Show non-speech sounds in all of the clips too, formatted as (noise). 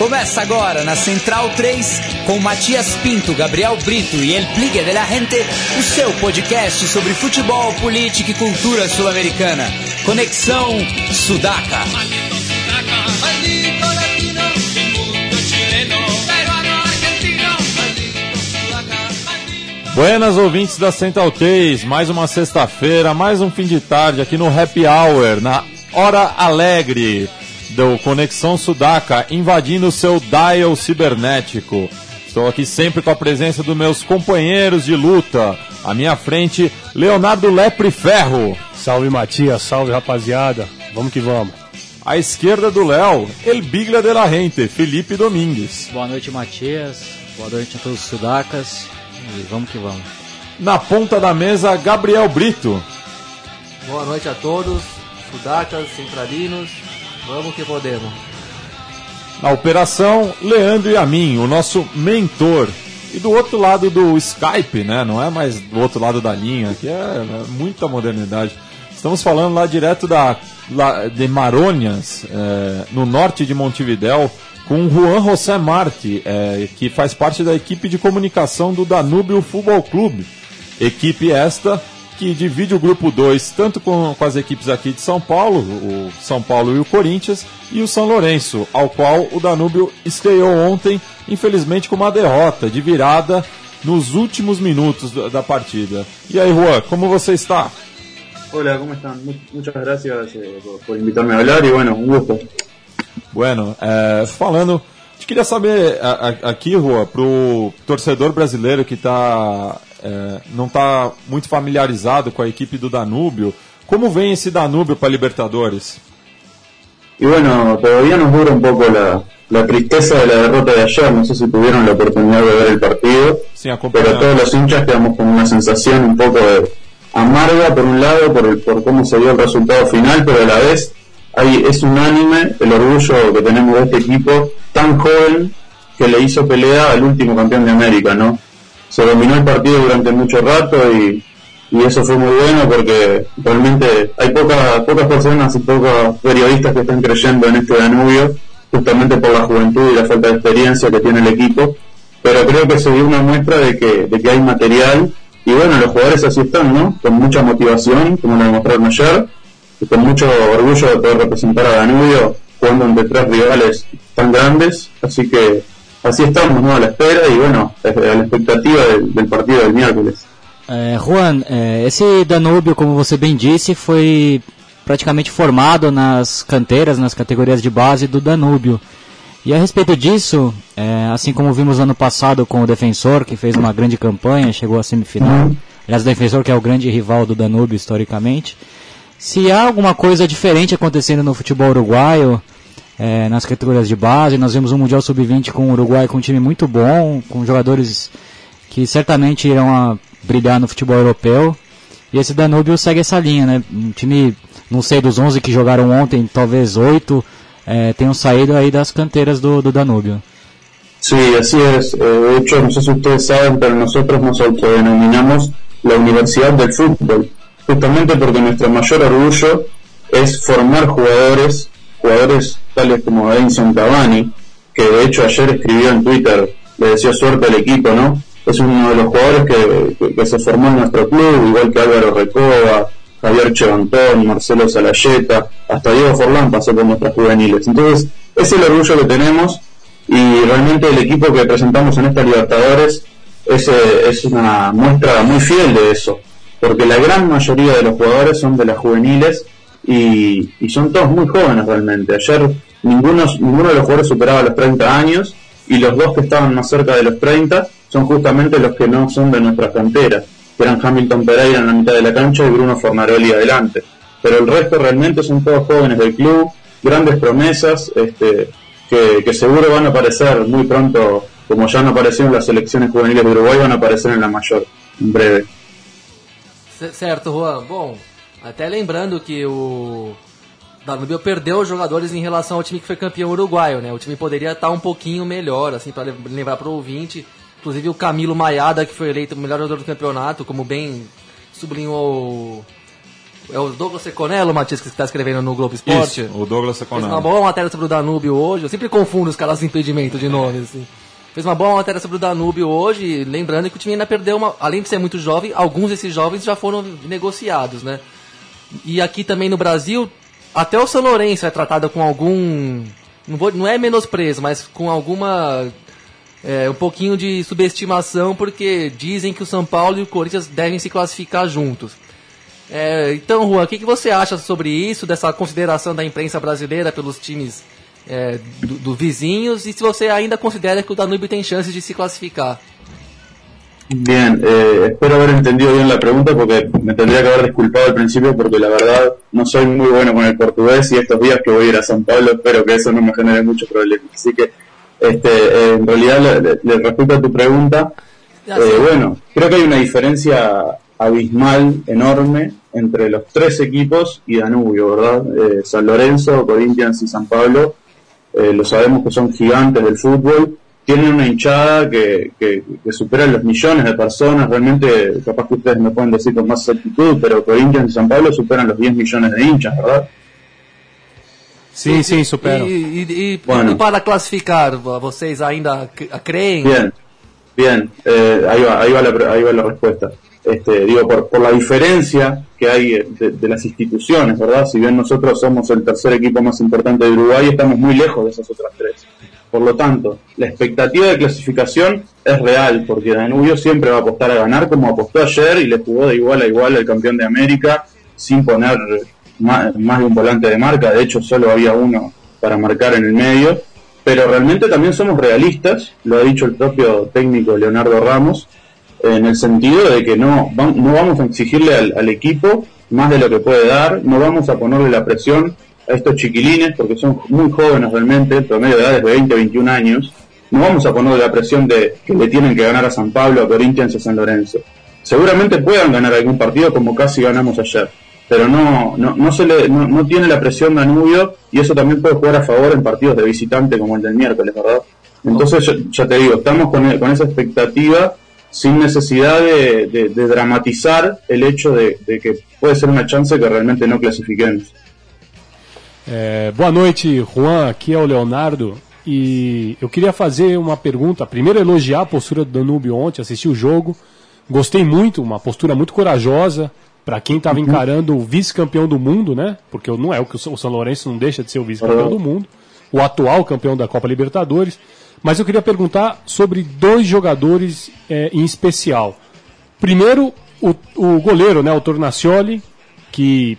Começa agora na Central 3 com Matias Pinto, Gabriel Brito e El Pligue de la Gente, o seu podcast sobre futebol, política e cultura sul-americana. Conexão Sudaca. Buenas ouvintes da Central 3, mais uma sexta-feira, mais um fim de tarde aqui no Happy Hour, na Hora Alegre do Conexão Sudaca, invadindo o seu dial cibernético. Estou aqui sempre com a presença dos meus companheiros de luta. À minha frente, Leonardo Lepre Ferro. Salve Matias, salve rapaziada, vamos que vamos. À esquerda do Léo, El Bigla de la Gente, Felipe Domingues. Boa noite, Matias. Boa noite a todos os sudacas. E vamos que vamos. Na ponta da mesa, Gabriel Brito. Boa noite a todos, sudacas, centralinos. Vamos que podemos. Na operação, Leandro e a mim, o nosso mentor. E do outro lado do Skype, né? Não é mais do outro lado da linha, que é, é muita modernidade. Estamos falando lá direto da, lá, de Marônias, é, no norte de Montevidéu, com Juan José Marte, é, que faz parte da equipe de comunicação do Danúbio Futebol Clube. Equipe esta que divide o grupo 2 tanto com, com, as equipes aqui de São Paulo, o São Paulo e o Corinthians, e o São Lourenço, ao qual o Danúbio estreou ontem, infelizmente com uma derrota de virada nos últimos minutos da partida. E aí, Juan, como você está? Hola, ¿cómo están? Muchas gracias eh, por invitarme a hablar y bueno, un gusto. Bueno, é, falando, a gente queria saber a, a, aqui, Rua, para o torcedor brasileiro que tá, é, não está muito familiarizado com a equipe do Danúbio, como vem esse Danúbio para Libertadores? Y bueno, todavía nos dura un poco la, la tristeza de la derrota de ayer, no sé si tuvieron la oportunidad de ver el partido, Sí, pero todos los hinchas quedamos con una sensación un poco de amarga por un lado por, el, por cómo se dio el resultado final, pero a la vez hay, es unánime el orgullo que tenemos de este equipo tan joven que le hizo pelea al último campeón de América, ¿no? Se dominó el partido durante mucho rato y, y eso fue muy bueno porque realmente hay pocas pocas personas y pocos periodistas que están creyendo en este Danubio, justamente por la juventud y la falta de experiencia que tiene el equipo, pero creo que se dio una muestra de que, de que hay material y bueno, los jugadores así están, ¿no? Con mucha motivación, como lo demostraron ayer, y con mucho orgullo de poder representar a Danubio jugando entre tres rivales tan grandes, así que así estamos, ¿no? A la espera y bueno, a la expectativa del, del partido del miércoles. É, Juan, é, esse Danúbio, como você bem disse, foi praticamente formado nas canteiras, nas categorias de base do Danúbio. E a respeito disso, é, assim como vimos ano passado com o Defensor, que fez uma grande campanha, chegou à semifinal, aliás, o Defensor que é o grande rival do Danúbio historicamente, se há alguma coisa diferente acontecendo no futebol uruguaio, é, nas categorias de base, nós vimos um Mundial Sub-20 com o Uruguai com um time muito bom, com jogadores que certamente irão brilhar no futebol europeu, e esse Danúbio segue essa linha, né? Um time, não sei, dos 11 que jogaram ontem, talvez 8, eh, tenham saído aí das canteiras do, do Danúbio. Sí, así es. Eh, de hecho, no sé si ustedes saben, pero nosotros nos autodenominamos la Universidad del Fútbol, justamente porque nuestro mayor orgullo es formar jugadores, jugadores tales como Edinson Cavani, que de hecho ayer escribió en Twitter, le deseó suerte al equipo, ¿no? Es uno de los jugadores que, que, se formó en nuestro club, igual que Álvaro Recoba, Javier Chevantón, Marcelo Salayeta, hasta Diego Forlán pasó por nuestras juveniles. Entonces, es el orgullo que tenemos y realmente el equipo que presentamos en esta Libertadores es, eh, es una muestra muy fiel de eso, porque la gran mayoría de los jugadores son de las juveniles y, y son todos muy jóvenes realmente. Ayer ninguno, ninguno de los jugadores superaba los 30 años y los dos que estaban más cerca de los 30 son justamente los que no son de nuestra cantera, que eran Hamilton Pereira en la mitad de la cancha y Bruno Fornaroli adelante. Pero el resto realmente son todos jóvenes del club, grandes promesas, este, que, seguro van a aparecer muy pronto, como ya han aparecido en las selecciones juveniles de Uruguay, van a aparecer en la mayor, en breve. Certo, Juan. Até lembrando que o Danúbio perdeu jogadores em relação ao time que foi campeão uruguaio, né? O time poderia estar um pouquinho melhor, assim, para lembrar para o ouvinte. Inclusive o Camilo Maiada, que foi eleito o melhor jogador do campeonato, como bem sublinhou o, é o Douglas Seconello, Matias, que está escrevendo no Globo Esporte. Isso, o Douglas Fez uma Seconello. boa matéria sobre o Danúbio hoje. Eu sempre confundo os caras de impedimento de nomes, assim. Fez uma boa matéria sobre o Danúbio hoje, lembrando que o time ainda perdeu uma. Além de ser muito jovem, alguns desses jovens já foram negociados, né? E aqui também no Brasil, até o São Lourenço é tratado com algum. Não, vou, não é menosprezo, mas com alguma. é, um pouquinho de subestimação, porque dizem que o São Paulo e o Corinthians devem se classificar juntos. É, então, Juan, o que, que você acha sobre isso, dessa consideração da imprensa brasileira pelos times é, do, do vizinhos, e se você ainda considera que o Danúbio tem chances de se classificar? Bien, eh, espero haber entendido bien la pregunta porque me tendría que haber disculpado al principio porque la verdad no soy muy bueno con el portugués y estos días que voy a ir a San Pablo espero que eso no me genere muchos problemas. Así que, este, eh, en realidad, le, le- le respecto a tu pregunta, eh, bueno, creo que hay una diferencia abismal, enorme, entre los tres equipos y Danubio, ¿verdad? Eh, San Lorenzo, Corinthians y San Pablo, eh, lo sabemos que son gigantes del fútbol, tienen una hinchada que, que, que supera los millones de personas, realmente, capaz que ustedes me pueden decir con más exactitud, pero Corinthians y San Pablo superan los 10 millones de hinchas, ¿verdad? Sim, superam. E, e- e- Bueno. para classificar, vocês ainda c- creem? Bien, bien, eh, ahí, va, ahí, va la, ahí va la respuesta. Este, digo, por, por la diferencia que hay de, de las instituciones, ¿verdad? Si bien nosotros somos el tercer equipo más importante de Uruguay, estamos muy lejos de esas otras tres. Por lo tanto, la expectativa de clasificación es real, porque Danubio siempre va a apostar a ganar como apostó ayer y le jugó de igual a igual al campeón de América sin poner más, de un volante de marca, de hecho solo había uno para marcar en el medio, pero realmente también somos realistas, lo ha dicho el propio técnico Leonardo Ramos, en el sentido de que no, no vamos a exigirle al, al equipo más de lo que puede dar, no vamos a ponerle la presión a estos chiquilines, porque son muy jóvenes realmente, promedio de edad es de 20, 21 años, no vamos a ponerle la presión de que le tienen que ganar a San Pablo, a Corinthians y a San Lorenzo. Seguramente puedan ganar algún partido como casi ganamos ayer, pero no, no, no, se le, no, no tiene la presión Danubio y eso también puede jugar a favor en partidos de visitante como el del miércoles, ¿verdad? Entonces, ya te digo, estamos con, con esa expectativa sin necesidad de dramatizar el hecho de, de que puede ser una chance que realmente no clasifiquemos. É, boa noite, Juan. Aqui é o Leonardo. E eu queria fazer uma pergunta. Primeiro, elogiar a postura do Danúbio ontem, assisti o jogo. Gostei muito, uma postura muito corajosa para quem estava encarando o vice-campeão do mundo, né? Porque não é o que o São Lourenço não deixa de ser o vice-campeão Uhum. do mundo, o atual campeão da Copa Libertadores. Mas eu queria perguntar sobre dois jogadores é, em especial. Primeiro, o, o goleiro, né, o Tornacioli, que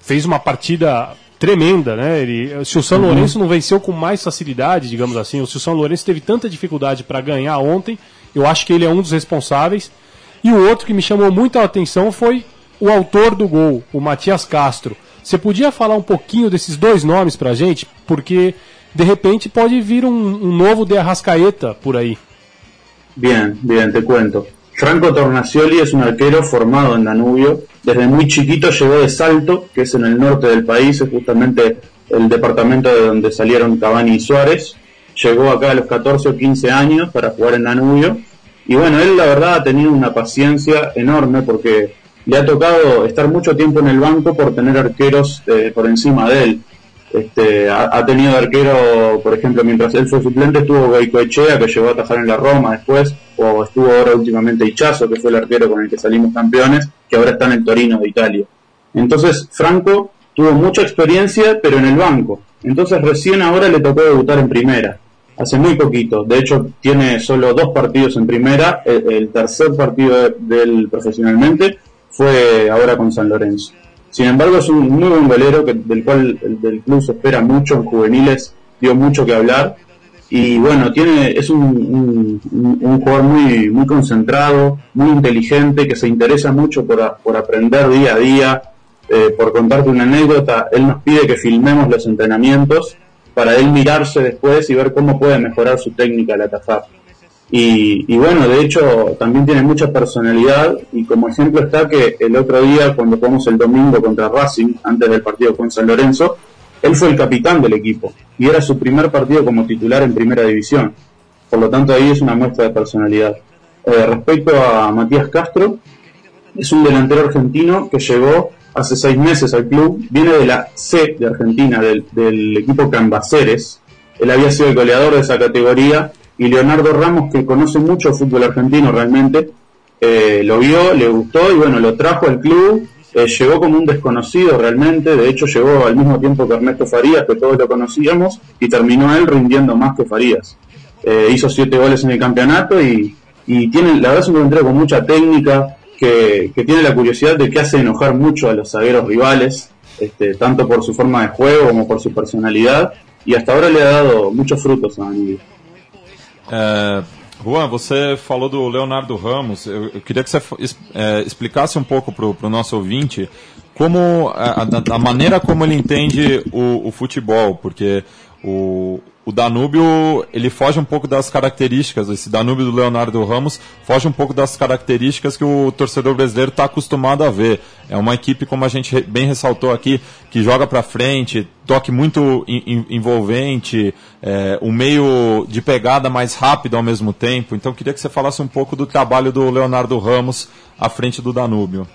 fez uma partida tremenda, né? Ele, se o São Lourenço não venceu com mais facilidade, digamos assim, ou se o São Lourenço teve tanta dificuldade para ganhar ontem, eu acho que ele é um dos responsáveis. E o outro que me chamou muito a atenção foi o autor do gol, o Matias Castro. Você podia falar um pouquinho desses dois nomes pra gente? Porque de repente pode vir um, um novo de Arrascaeta por aí. Bien, bien, te cuento. Franco Tornacioli es un arquero formado en Danubio. Desde muy chiquito llegó de Salto, que es en el norte del país, es justamente el departamento de donde salieron Cavani y Suárez. Llegó acá a los 14 o 15 años para jugar en Danubio. Y bueno, él la verdad ha tenido una paciencia enorme porque le ha tocado estar mucho tiempo en el banco por tener arqueros eh, por encima de él. Este, ha, tenido arquero, por ejemplo, mientras él fue suplente, estuvo Goicoechea, que llegó a atajar en la Roma después, o estuvo ahora últimamente Ichazo, que fue el arquero con el que salimos campeones, que ahora está en el Torino de Italia. Entonces, Franco tuvo mucha experiencia, pero en el banco. Entonces, recién ahora le tocó debutar en primera. Hace muy poquito. De hecho, tiene solo dos partidos en primera. El, tercer partido de, de él profesionalmente fue ahora con San Lorenzo. Sin embargo, es un muy buen golero que, del cual el del club se espera mucho. En juveniles dio mucho que hablar. Y bueno, tiene es un, un, jugador muy, muy concentrado, muy inteligente, que se interesa mucho por, a- por aprender día a día. Eh, por contarte una anécdota, él nos pide que filmemos los entrenamientos para él mirarse después y ver cómo puede mejorar su técnica al atajar. Y, y bueno, de hecho también tiene mucha personalidad y como ejemplo está que el otro día cuando jugamos el domingo contra Racing, antes del partido con San Lorenzo, él fue el capitán del equipo y era su primer partido como titular en primera división. Por lo tanto ahí es una muestra de personalidad. Eh, respecto a Matías Castro, es un delantero argentino que llegó hace seis meses al club, viene de la C de Argentina, del, equipo Cambaceres. Él había sido el goleador de esa categoría y Leonardo Ramos, que conoce mucho el fútbol argentino realmente, eh, lo vio, le gustó y bueno, lo trajo al club. Eh, llegó como un desconocido realmente, de hecho llegó al mismo tiempo que Ernesto Farías, que todos lo conocíamos, y terminó él rindiendo más que Farías. Eh, hizo siete goles en el campeonato y, y tiene, la verdad es un delantero con mucha técnica, que, que, tiene la curiosidad de que hace enojar mucho a los zagueros rivales, este, tanto por su forma de juego como por su personalidad, y hasta ahora le ha dado muchos frutos a Danilo. É, Juan, você falou do Leonardo Ramos. Eu, eu queria que você é, explicasse um pouco para o nosso ouvinte como a, a, maneira como ele entende o, o futebol, porque o, o Danúbio ele foge um pouco das características, esse Danúbio do Leonardo Ramos foge um pouco das características que o torcedor brasileiro está acostumado a ver. É uma equipe, como a gente bem ressaltou aqui, que joga para frente, toque muito envolvente, é, um meio de pegada mais rápido ao mesmo tempo. Então queria que você falasse um pouco do trabalho do Leonardo Ramos à frente do Danúbio.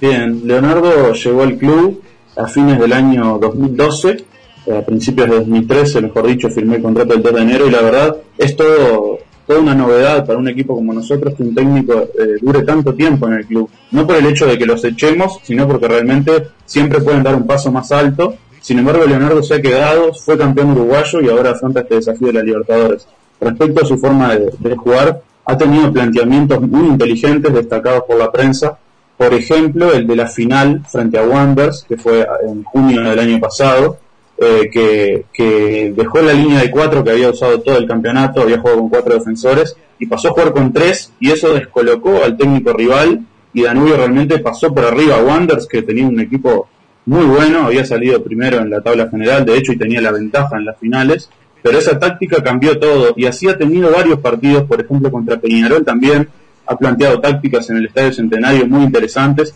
Bien, Leonardo chegou ao clube a fines do ano 2012 a principios de 2013, mejor dicho, firmé el contrato el 2 de enero y la verdad es todo, toda una novedad para un equipo como nosotros que un técnico eh, dure tanto tiempo en el club. No por el hecho de que los echemos, sino porque realmente siempre pueden dar un paso más alto. Sin embargo, Leonardo se ha quedado, fue campeón uruguayo y ahora afronta este desafío de la Libertadores. Respecto a su forma de, de jugar, ha tenido planteamientos muy inteligentes destacados por la prensa. Por ejemplo, el de la final frente a Wanderers, que fue en junio del año pasado, eh, que, que, dejó la línea de cuatro que había usado todo el campeonato, había jugado con cuatro defensores y pasó a jugar con tres y eso descolocó al técnico rival y Danubio realmente pasó por arriba a Wanderers que tenía un equipo muy bueno, había salido primero en la tabla general de hecho y tenía la ventaja en las finales, pero esa táctica cambió todo y así ha tenido varios partidos, por ejemplo contra Peñarol también, ha planteado tácticas en el Estadio Centenario muy interesantes.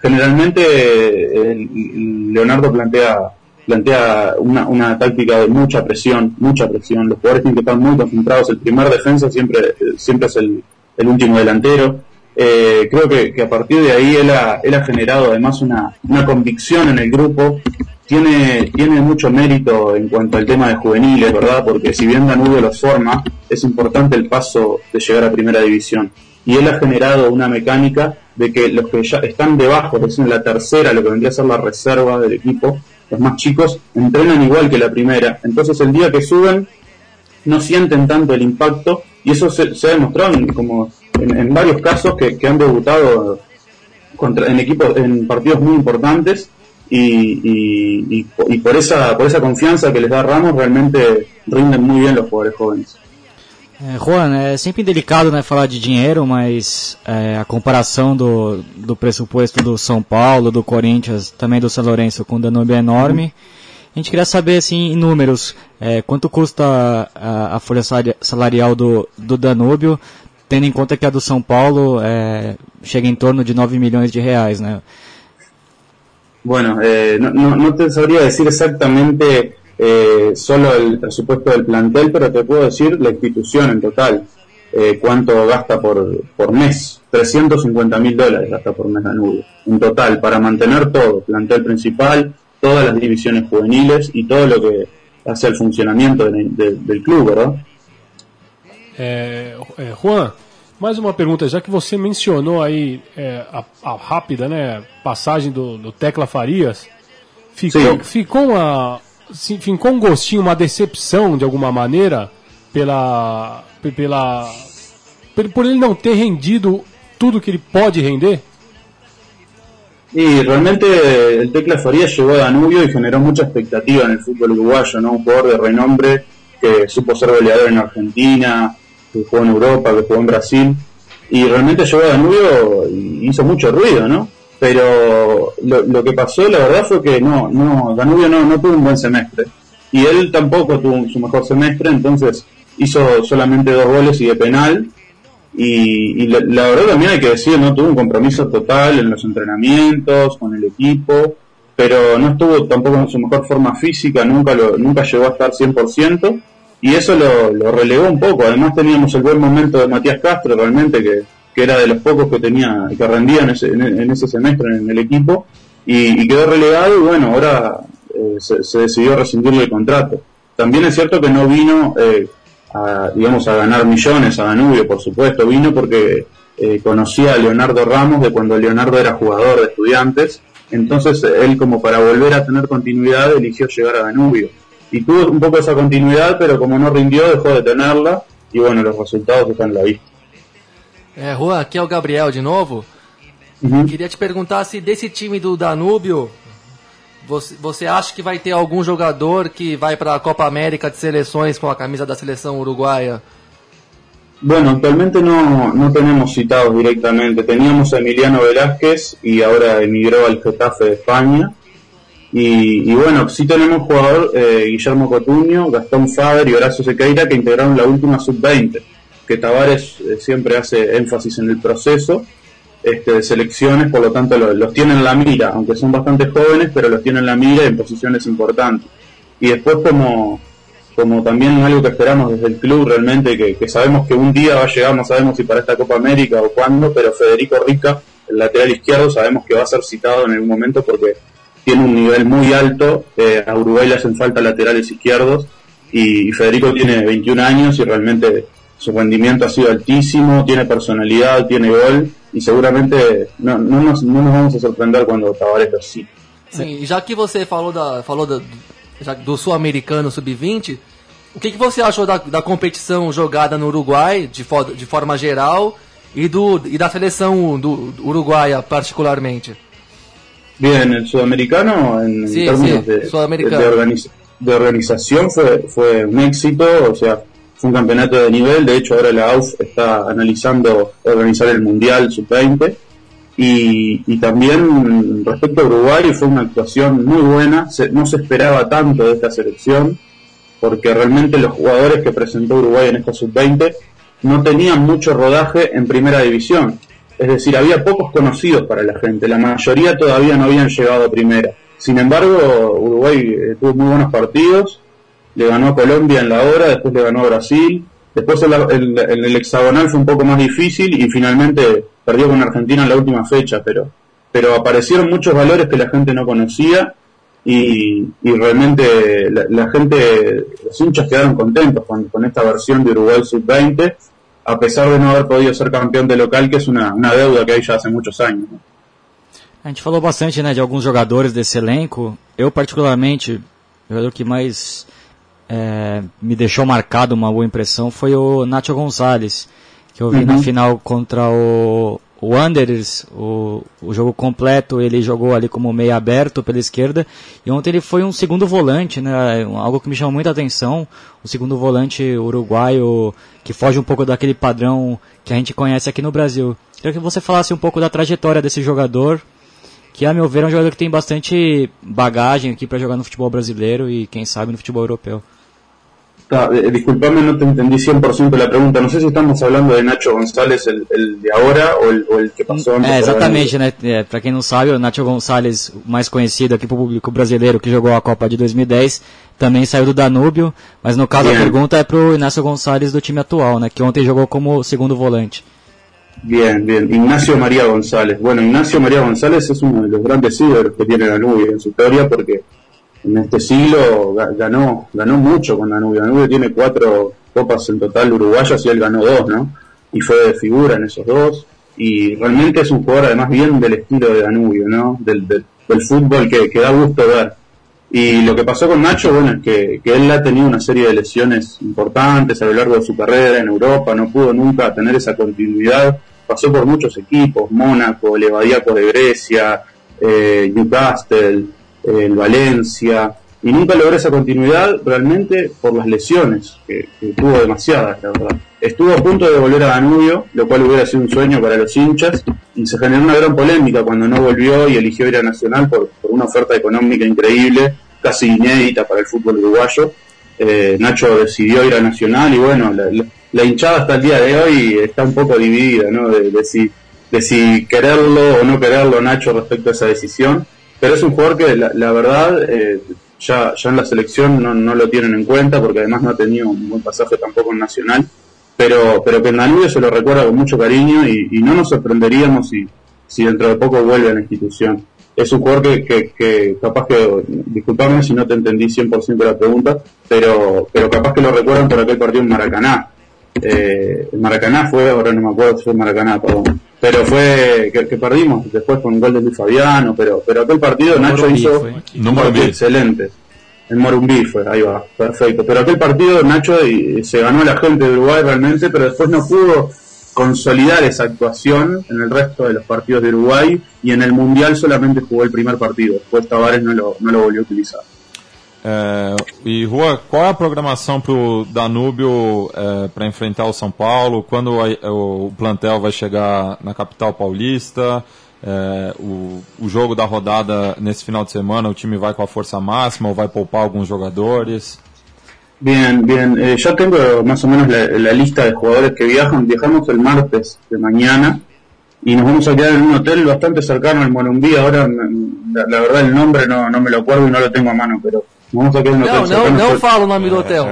Generalmente eh, Leonardo plantea plantea una, una táctica de mucha presión, mucha presión. Los jugadores tienen que estar muy concentrados. El primer defensa siempre, siempre es el, el último delantero. Eh, creo que, a partir de ahí él ha, él ha generado además una, una convicción en el grupo. Tiene, tiene mucho mérito en cuanto al tema de juveniles, ¿verdad? Porque si bien Danubio los forma, es importante el paso de llegar a primera división. Y él ha generado una mecánica de que los que ya están debajo, que en la tercera, lo que vendría a ser la reserva del equipo, los más chicos entrenan igual que la primera. Entonces el día que suben no sienten tanto el impacto y eso se, ha demostrado en, como en, varios casos que, han debutado en equipos en partidos muy importantes y, y, por esa por esa confianza que les da Ramos realmente rinden muy bien los jugadores jóvenes. É, Juan, é sempre delicado né, falar de dinheiro, mas é, a comparação do, do pressuposto do São Paulo, do Corinthians, também do São Lourenço com o Danúbio é enorme. A gente queria saber, assim, em números, é, quanto custa a, a, folha salarial do, do Danúbio, tendo em conta que a do São Paulo é, chega em torno de 9 milhões de reais, né? Bueno, eh, no, no, no te sabría decir exactamente eh, solo el presupuesto del plantel, pero te puedo decir la institución en total, eh, cuánto gasta por, por mes. 350 mil dólares gasta por mes Danubio, en total, para mantener todo, plantel principal, todas las divisiones juveniles y todo lo que hace el funcionamiento de, de, del club, ¿verdad? É, é, Juan, mais uma pergunta, já que você mencionou aí é, a, a, rápida né, passagem do, do Tecla Farias, ficou, ficou uma, enfim, com um gostinho, uma decepção de alguma maneira pela, pela por ele não ter rendido tudo que ele pode render? Y realmente el Tecla Farías llegó a Danubio y generó mucha expectativa en el fútbol uruguayo, ¿no? Un jugador de renombre que supo ser goleador en Argentina, que jugó en Europa, que jugó en Brasil, y realmente llegó a Danubio y hizo mucho ruido, ¿no? Pero lo, que pasó la verdad fue que no, no, Danubio no, no tuvo un buen semestre. Y él tampoco tuvo su mejor semestre, entonces hizo solamente dos goles y de penal. Y, la, verdad también hay que decir, no tuvo un compromiso total en los entrenamientos, con el equipo, pero no estuvo tampoco en su mejor forma física, nunca, lo, nunca llegó a estar 100%, y eso lo, lo relegó un poco. Además teníamos el buen momento de Matías Castro, realmente, que, que era de los pocos que tenía que rendía en ese, en ese semestre en el equipo y, quedó relegado y bueno, ahora eh, se, se, decidió rescindirle el contrato. También es cierto que no vino eh, a, digamos, a ganar millones a Danubio, por supuesto, vino porque eh, conocía a Leonardo Ramos de cuando Leonardo era jugador de estudiantes, entonces él como para volver a tener continuidad eligió llegar a Danubio. Y tuvo un poco esa continuidad, pero como no rindió dejó de tenerla y bueno, los resultados están en la vista. É, Juan, aqui é o Gabriel de novo. Uhum. Queria te perguntar se desse time do Danúbio, você, você acha que vai ter algum jogador que vai para a Copa América de Seleções com a camisa da seleção uruguaia? Bueno, actualmente no, no tenemos citados directamente. Teníamos a Emiliano Velázquez y ahora emigró al Getafe de España. Y, y bueno, sí tenemos jugador eh, Guillermo Cotuño, Gastón Faber y Horacio Sequeira que integraron la última sub-20, que Tavares eh, siempre hace énfasis en el proceso este, de selecciones, por lo tanto lo- los tiene en la mira, aunque son bastante jóvenes, pero los tiene en la mira en posiciones importantes. Y después como, como también algo que esperamos desde el club realmente, que, sabemos que un día va a llegar, no sabemos si para esta Copa América o cuándo, pero Federico Rica, el lateral izquierdo, sabemos que va a ser citado en algún momento porque tiene un nivel muy alto, eh, a Uruguay le hacen falta laterales izquierdos y, y Federico tiene 21 años y realmente su rendimiento ha sido altísimo, tiene personalidad, tiene gol y seguramente no, no, nos, no nos vamos a sorprender cuando Tavares lo cite. Sim, e já que você falou, da, falou da, do Sul-Americano Sub-20, o que, que você achou da, da competição jogada no Uruguai, de, fo- de forma geral, e, do, e da seleção do, do uruguaia particularmente? Bien, el sudamericano en Sí, términos sí, de, sudamericano. de organiz- de organización fue, fue un éxito, o sea, un campeonato de nivel, de hecho ahora la AUF está analizando organizar el Mundial Sub-20 y, también respecto a Uruguay fue una actuación muy buena, se- no se esperaba tanto de esta selección porque realmente los jugadores que presentó Uruguay en esta Sub-20 no tenían mucho rodaje en primera división. Es decir, había pocos conocidos para la gente, la mayoría todavía no habían llegado a primera. Sin embargo, Uruguay eh, tuvo muy buenos partidos, le ganó a Colombia en la hora, después le ganó a Brasil, después el, el- hexagonal fue un poco más difícil y finalmente perdió con Argentina en la última fecha, pero, pero aparecieron muchos valores que la gente no conocía y, y realmente la, gente, los hinchas quedaron contentos con, con esta versión de Uruguay Sub-20, a pesar de no haber podido ser campeón de local, que es una, una deuda que hay ya hace muchos años. A gente falou bastante né, de alguns jogadores desse elenco. Eu, particularmente, o jogador que mais é, me deixou marcado uma boa impressão foi o Nacho Gonçalves, que eu vi na final contra o, o Wanderers, o, o jogo completo, ele jogou ali como meio aberto pela esquerda, e ontem ele foi um segundo volante, né, algo que me chamou muita atenção, o segundo volante uruguaio, que foge um pouco daquele padrão que a gente conhece aqui no Brasil. Queria que você falasse um pouco da trajetória desse jogador, que a meu ver é um jogador que tem bastante bagagem aqui para jogar no futebol brasileiro e quem sabe no futebol europeu. Tá, eh, disculpame, no te entendí 100% la pregunta. No sé si estamos hablando de Nacho González, el, el de ahora, o el, o el que pasó antes. É, exatamente, né? É, para quem não sabe, o Nacho Gonçalves, o mais conhecido aqui pro público brasileiro, que jogou a Copa de 2010, também saiu do Danúbio, mas no caso a pergunta é pro Inácio Gonçalves do time atual, né? Que ontem jogou como segundo volante. Bien, bien. Ignacio María González. Bueno, Ignacio María González es uno de los grandes ídolos que tiene Danubio en su historia porque en este siglo ga- ganó, ganó mucho con Danubio. Danubio tiene cuatro copas en total uruguayas y él ganó dos, ¿no? Y fue de figura en esos dos. Y realmente es un jugador además bien del estilo de Danubio, ¿no? Del, del, del fútbol que, que da gusto ver. Y lo que pasó con Nacho, bueno, es que, que él ha tenido una serie de lesiones importantes a lo largo de su carrera en Europa, no pudo nunca tener esa continuidad, pasó por muchos equipos, Mónaco, Levadiaco de Grecia, eh, Newcastle, el Valencia, y nunca logró esa continuidad realmente por las lesiones, que, tuvo demasiadas, la verdad. Estuvo a punto de volver a Danubio, lo cual hubiera sido un sueño para los hinchas, y se generó una gran polémica cuando no volvió y eligió ir a Nacional por, una oferta económica increíble, casi inédita para el fútbol uruguayo. Eh, Nacho decidió ir a Nacional y bueno, la- la hinchada hasta el día de hoy está un poco dividida, ¿no? De, si, de si quererlo o no quererlo Nacho respecto a esa decisión. Pero es un jugador que la, verdad eh, ya, ya en la selección no, no lo tienen en cuenta porque además no ha tenido un buen pasaje tampoco en Nacional. Pero, pero que en Danubio se lo recuerda con mucho cariño y, no nos sorprenderíamos si, si dentro de poco vuelve a la institución. es un jugador que, que, capaz que, disculpame si no te entendí 100% la pregunta, pero, pero capaz que lo recuerdan por aquel partido en Maracaná. Eh, Maracaná fue, ahora no me acuerdo si fue Maracaná, perdón. Pero fue que, perdimos después con un gol de Luis Fabiano, pero, pero aquel partido Nacho hizo un partido excelente. En Morumbí fue, ahí va, perfecto. Pero aquel partido Nacho se ganó a la gente de Uruguay realmente, pero después no pudo consolidar esa actuación en el resto de los partidos de Uruguay y en el Mundial solamente jugó el primer partido, después Tavares no lo, no lo volvió a utilizar. É, e Rua, qual é a programação para o Danúbio é, para enfrentar o São Paulo? Quando a, o plantel vai chegar na capital paulista? É, o, o jogo da rodada nesse final de semana, o time vai com a força máxima ou vai poupar alguns jogadores? Bien, bien. Eh, ya tengo más o menos la, la, lista de jugadores que viajan. Viajamos el martes de mañana y nos vamos a quedar en un hotel bastante cercano al Morumbí. Ahora, la, la verdad, el nombre no, no, me lo acuerdo y no lo tengo a mano, pero hotel Não, não, não fala o nome do hotel.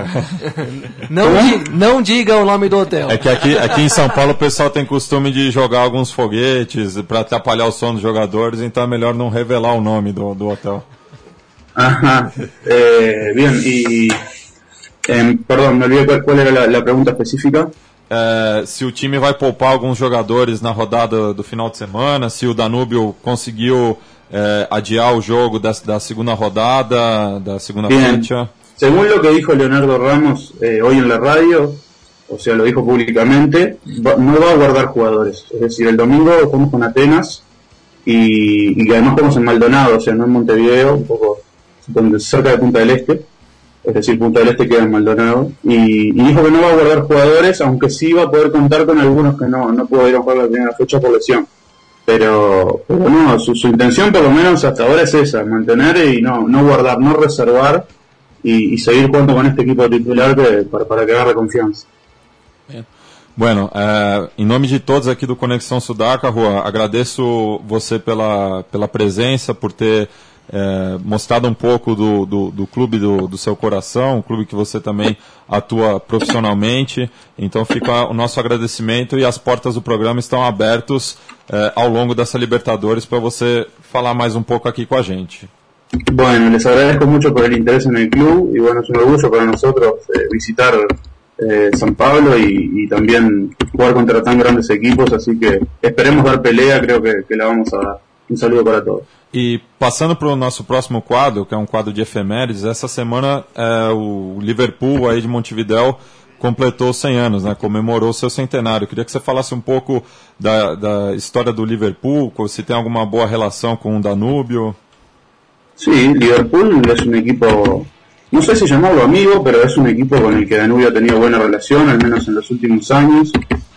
(laughs) não, di, não diga o nome do hotel. É que aqui, aqui em São Paulo o pessoal tem costume de jogar alguns foguetes para atrapalhar o sono dos jogadores, então é melhor não revelar o nome do, do hotel. Ajá. Eh, bien, y Eh, perdão, me olvidei qual, qual era a, pergunta específica. É, se o time vai poupar alguns jogadores na rodada do final de semana, se o Danúbio conseguiu é, adiar o jogo da, da segunda rodada, da segunda fecha. Según lo que dijo Leonardo Ramos eh, hoy en la radio, o sea, lo dijo públicamente, va, no va a guardar jugadores. Es decir, el domingo jugamos con Atenas y, y además jugamos en Maldonado, o sea, no en Montevideo, un poco donde, cerca de Punta del Este es decir, Punta del Este queda en Maldonado, y, dijo que no va a guardar jugadores, aunque sí va a poder contar con algunos que no, no pudieron jugar la primera fecha por lesión. Pero, pero no, su, intención por lo menos hasta ahora es esa, mantener y no, no guardar, no reservar y, seguir jugando con este equipo titular para, para que agarre confianza. Bueno, eh, em nome de todos aqui do Conexão Sudaca, Rua, agradeço você pela, pela presença, por ter é, mostrado um pouco do, do, do clube do, do, seu coração, um clube que você também atua profissionalmente. Então fica o nosso agradecimento e as portas do programa estão abertas é, ao longo dessa Libertadores para você falar mais um pouco aqui com a gente. Bueno, les agradezco mucho por el interés en el club y bueno, es un orgullo para nosotros eh, visitar eh, San Pablo y, y, también jugar contra tan grandes equipos, así que esperemos dar pelea, creo que, que la vamos a dar. Um saludo para todos. E passando para o nosso próximo quadro, que é um quadro de efemérides, essa semana é, o Liverpool aí de Montevidéu completou 100 anos, né? comemorou seu centenário. Queria que você falasse um pouco da, da história do Liverpool, se tem alguma boa relação com o Danúbio. Sí, Liverpool es un equipo, no sé si llamarlo amigo, pero es un equipo con el que Danubio ha tenido buena relación, al menos en los últimos años.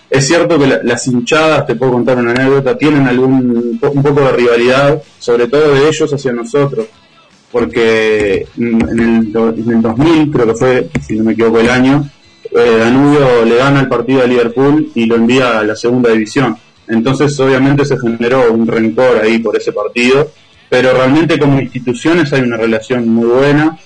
Es cierto que las hinchadas, te puedo contar una anécdota, tienen algún un poco de rivalidad, sobre todo de ellos hacia nosotros, porque en el, 2000, creo que fue, si no me equivoco el año, eh, Danubio le gana el partido a Liverpool y lo envía a la segunda división. Entonces obviamente se generó un rencor ahí por ese partido, pero realmente como instituciones hay una relación muy buena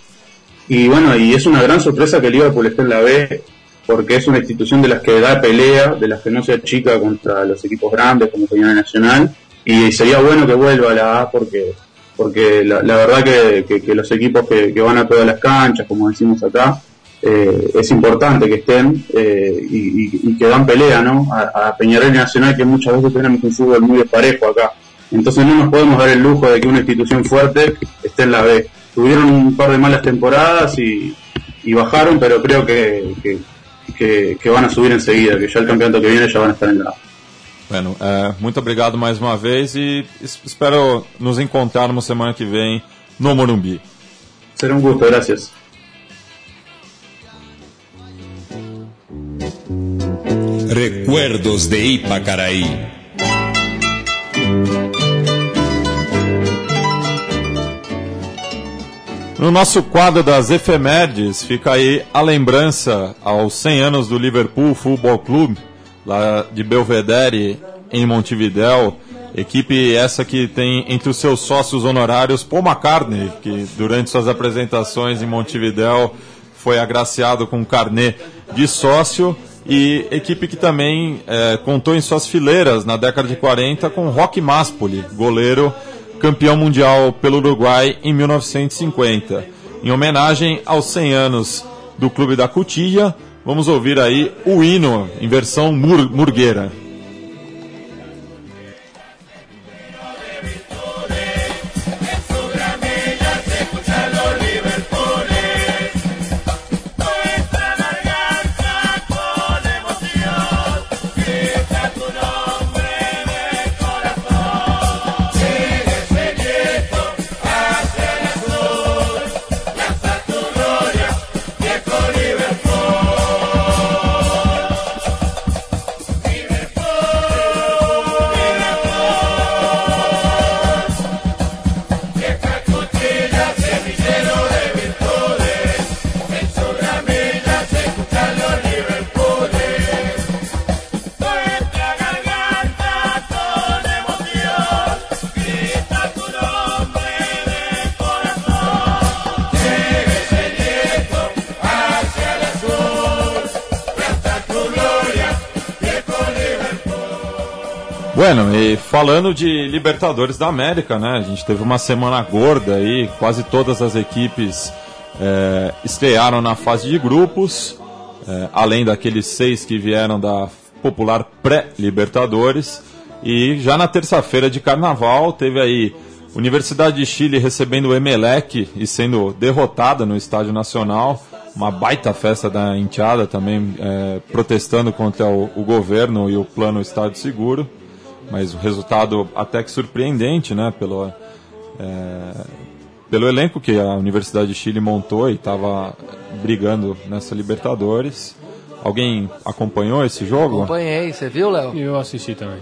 y bueno, y es una gran sorpresa que Liverpool esté en la B porque es una institución de las que da pelea, de las que no se chica contra los equipos grandes como Peñarol Nacional, y sería bueno que vuelva a la A porque porque la, verdad que, los equipos que, van a todas las canchas, como decimos acá, eh, es importante que estén eh, y, que dan pelea ¿no? a, Peñarol Nacional, que muchas veces tenemos un fútbol muy desparejo acá. Entonces no nos podemos dar el lujo de que una institución fuerte esté en la B. Tuvieron un par de malas temporadas y, bajaron, pero creo que, que, que van a subir enseguida, que ya el campeonato que viene ya van a estar en la Bueno, é, muito obrigado mais uma vez e espero nos encontrarmos semana que vem no Morumbi. Será um gusto, gracias. Recuerdos de Ipacaraí. No nosso quadro das efemérides, fica aí a lembrança aos 100 anos do Liverpool Football Club, lá de Belvedere, em Montevidéu. Equipe essa que tem entre os seus sócios honorários Paul McCartney, que durante suas apresentações em Montevidéu foi agraciado com um carnê de sócio. E equipe que também é, contou em suas fileiras na década de 40 com Rock Maspoli, goleiro campeão mundial pelo Uruguai em 1950. Em homenagem aos 100 anos do Clube da Cutilha, vamos ouvir aí o hino em versão mur murgueira. Bueno, e falando de Libertadores da América, né? A gente teve uma semana gorda aí, quase todas as equipes é, estrearam na fase de grupos, é, além daqueles seis que vieram da popular pré-Libertadores. E já na terça-feira de carnaval teve aí Universidade de Chile recebendo o Emelec e sendo derrotada no Estádio Nacional. Uma baita festa da Enteada também é, protestando contra o, o governo e o plano Estádio Seguro mas o resultado até que surpreendente, né, pelo, é, pelo elenco que a Universidade de Chile montou e estava brigando nessa Libertadores. Alguém acompanhou esse jogo? Acompanhei, você viu, Léo? Eu assisti também.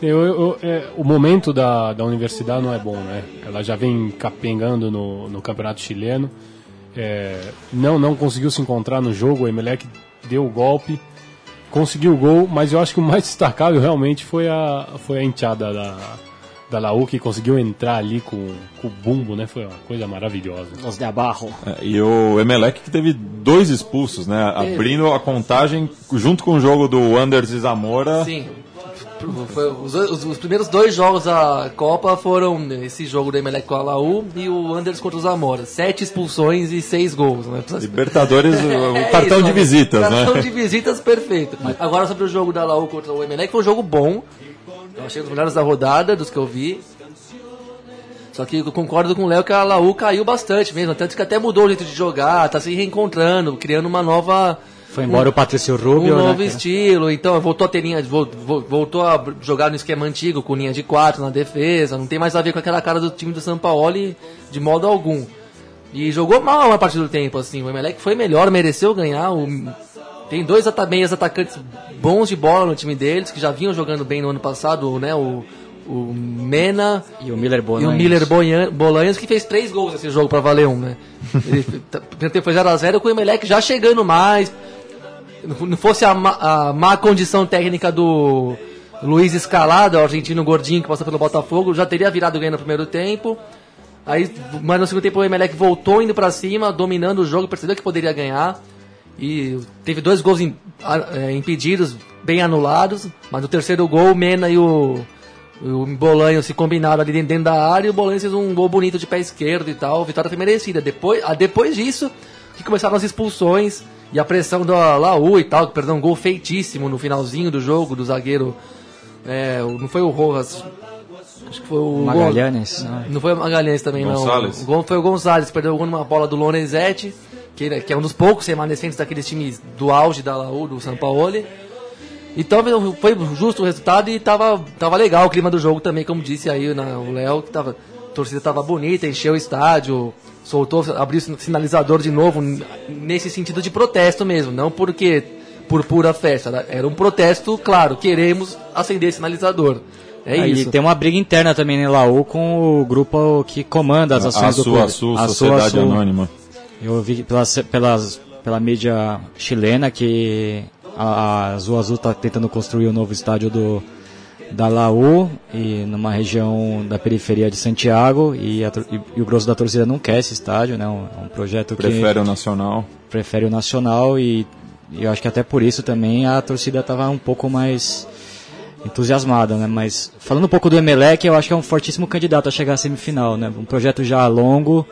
Eu, eu, é, o momento da, da universidade não é bom, né? Ela já vem capengando no, no campeonato chileno. É, não, não conseguiu se encontrar no jogo. O Emelec deu o golpe conseguiu o gol, mas eu acho que o mais (laughs) destacável realmente foi a, foi a enteada da, da Laú, que conseguiu entrar ali com, com o bumbo, né? Foi uma coisa maravilhosa. Os de abarro. É, e o Emelec que teve dois expulsos, né? Abrindo a contagem junto com o jogo do Anders e Zamora. Sim. Foi, os, os, os, primeiros dois jogos da Copa foram esse jogo do Emelec com a Laú e o Anders contra os Zamora. Sete expulsões e seis gols. Né? Libertadores, (laughs) o, é cartão isso, de visitas, cartão né? Cartão de visitas perfeito. Agora sobre o jogo da Laú contra o Emelec, foi um jogo bom. Eu achei um dos melhores da rodada, dos que eu vi. Só que eu concordo com o Léo que a Laú caiu bastante mesmo. Tanto que até mudou o jeito de jogar, tá se reencontrando, criando uma nova foi embora um, o Patrício Rubio. Um novo né, estilo, então voltou a ter linha, voltou a jogar no esquema antigo, com linha de quatro na defesa, não tem mais a ver com aquela cara do time do São Paulo de modo algum. E jogou mal a partir do tempo, assim, o Emelec foi melhor, mereceu ganhar, o, tem dois meias atacantes bons de bola no time deles, que já vinham jogando bem no ano passado, né, o, o Mena e o Miller Bolanhos. E o Miller Bolanhos, que fez três gols nesse jogo para valer um, né? Ele (laughs) foi 0x0 com o Emelec já chegando mais, não fosse a, a má condição técnica do Luiz Escalada, o argentino gordinho que passa pelo Botafogo, já teria virado ganho no primeiro tempo. Aí, mas no segundo tempo o Emelec voltou indo para cima, dominando o jogo, percebeu que poderia ganhar. E teve dois gols in, é, impedidos, bem anulados. Mas no terceiro gol, o Mena e o, o Bolanho se combinaram ali dentro da área e o Bolanho fez um gol bonito de pé esquerdo e tal. Vitória foi merecida. Depois, depois disso, que começaram as expulsões. E a pressão da Laú e tal, que perdeu um gol feitíssimo no finalzinho do jogo do zagueiro. É, não foi o Rojas. Acho que foi o. Magalhães. Não, não foi o Magalhães também, Gonçalves. não. O gol foi o Gonçalves, perdeu o gol numa bola do Lorenzetti, que, que é um dos poucos remanescentes daqueles times do auge da Laú, do São Paulo. Então foi justo o resultado e tava, tava legal o clima do jogo também, como disse aí né, o Léo, que tava, torcida tava bonita, encheu o estádio, soltou, abriu o sinalizador de novo, nesse sentido de protesto mesmo, não porque por pura festa. Era um protesto, claro, queremos acender sinalizador. É Aí isso. tem uma briga interna também na Laú com o grupo que comanda as ações a do clube. A Sul, a Sociedade Sul. Anônima. Eu vi pelas, pelas, pela mídia chilena que a, a Azul Azul está tentando construir o um novo estádio do, da Laú e numa região da periferia de Santiago e, a, e, e, o grosso da torcida não quer esse estádio, né? Um, um projeto prefere que prefere o nacional, prefere o nacional e, e, eu acho que até por isso também a torcida estava um pouco mais entusiasmada, né? Mas falando um pouco do Emelec, eu acho que é um fortíssimo candidato a chegar à semifinal, né? Um projeto já longo.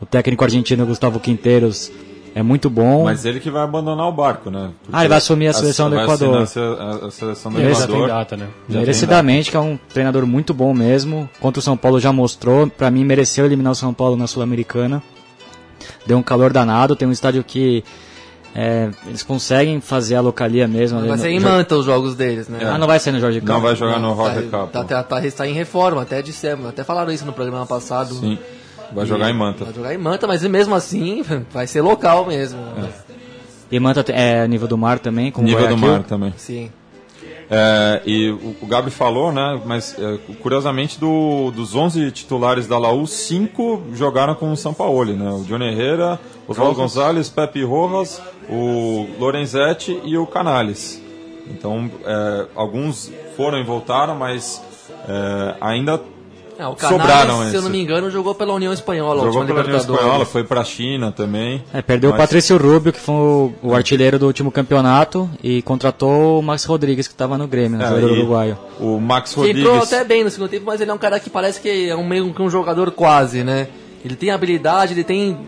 O técnico argentino Gustavo Quinteiros é muito bom. Mas ele que vai abandonar o barco, né? Porque Ah, ele vai assumir a seleção do Equador. A, a seleção do Ele já tem Equador. data, né? Já Merecidamente, que é um treinador muito bom mesmo. Contra o São Paulo já mostrou. Pra mim, mereceu eliminar o São Paulo na Sul-Americana. Deu um calor danado. Tem um estádio que é, eles conseguem fazer a localia mesmo. em jo- Manta os jogos deles, né? Ah, não vai ser no Jorge Não Campos. vai jogar no tá, Roger Cup. tá, tá, tá, tá em reforma, até dissemos, até falaram isso no programa passado. Sim. Vai jogar em Manta. Vai jogar em Manta, mas mesmo assim (laughs) vai ser local mesmo. E Manta é nível do mar também, como Nível do Guayaquil. mar também. Sim. É, e o, o Gabi falou, né? Mas é, curiosamente, do- dos 11 titulares da Laú, 5 jogaram com o Sampaoli, né? O Johnny Herrera, Oswaldo Gonzalez, Pepe Rojas, o Lorenzetti e o Canales. Então, é, alguns foram e voltaram, mas é, ainda Ah, o Canales, Sobraram se eu não me engano, jogou pela União Espanhola. a jogou última pela União. Espanhola, foi pra China também. É, perdeu o Mas- Patrício Rubio, que foi o, o artilheiro do último campeonato, e contratou o Max Rodrigues, que estava no Grêmio, no É, jogador uruguaio. O Max Que entrou Rodrigues. até bem no segundo tempo, mas ele é um cara que parece que é um meio que um jogador quase, né? Ele tem habilidade, ele tem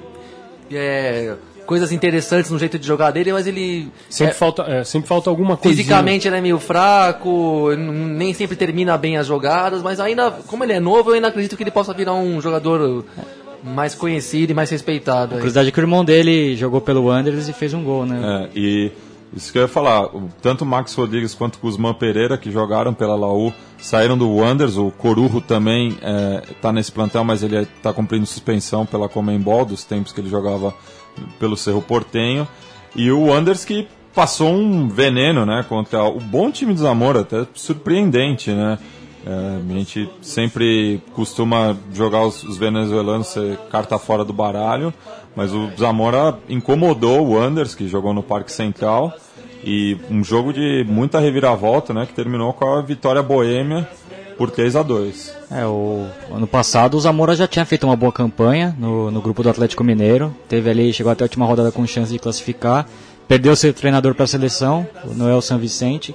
é, coisas interessantes no jeito de jogar dele, mas ele Sempre, é, falta, é, sempre falta alguma coisa. fisicamente ele é meio fraco, nem sempre termina bem as jogadas, mas ainda, como ele é novo, eu ainda acredito que ele possa virar um jogador mais conhecido e mais respeitado. aí. Curiosidade é que o irmão dele jogou pelo Wanderers e fez um gol, né? É, e isso que eu ia falar, tanto o Max Rodrigues quanto o Guzmán Pereira, que jogaram pela Laú, saíram do Wanderers, o Corujo também está nesse plantel, mas ele está cumprindo suspensão pela Comembol, dos tempos que ele jogava pelo Cerro Portenho, e o Wanderers que passou um veneno né, contra o bom time do Zamora, até surpreendente, né? É, a gente sempre costuma jogar os, os venezuelanos ser carta fora do baralho, mas o Zamora incomodou o Anders, que jogou no Parque Central, e um jogo de muita reviravolta, né, que terminou com a vitória boêmia por 3 a 2 É, o ano passado o Zamora já tinha feito uma boa campanha no, no grupo do Atlético Mineiro. Teve ali, chegou até a última rodada com chance de classificar. Perdeu seu treinador para a seleção, o Noel San Vicente,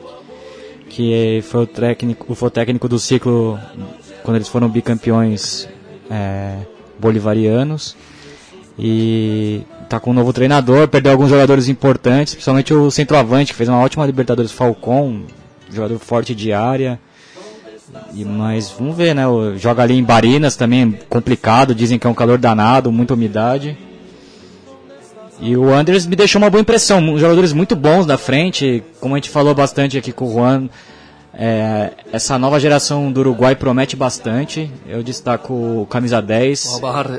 que foi o técnico, foi o técnico do ciclo quando eles foram bicampeões é, bolivarianos. E tá com um novo treinador, perdeu alguns jogadores importantes, principalmente o centroavante, que fez uma ótima Libertadores Falcon, um jogador forte de área. E, mas vamos ver, né? o- Joga ali em Barinas também, complicado. Dizem que é um calor danado, muita umidade. E o Anders me deixou uma boa impressão. Jogadores muito bons da frente. Como a gente falou bastante aqui com o Juan, é, essa nova geração do Uruguai promete bastante. Eu destaco o camisa 10, O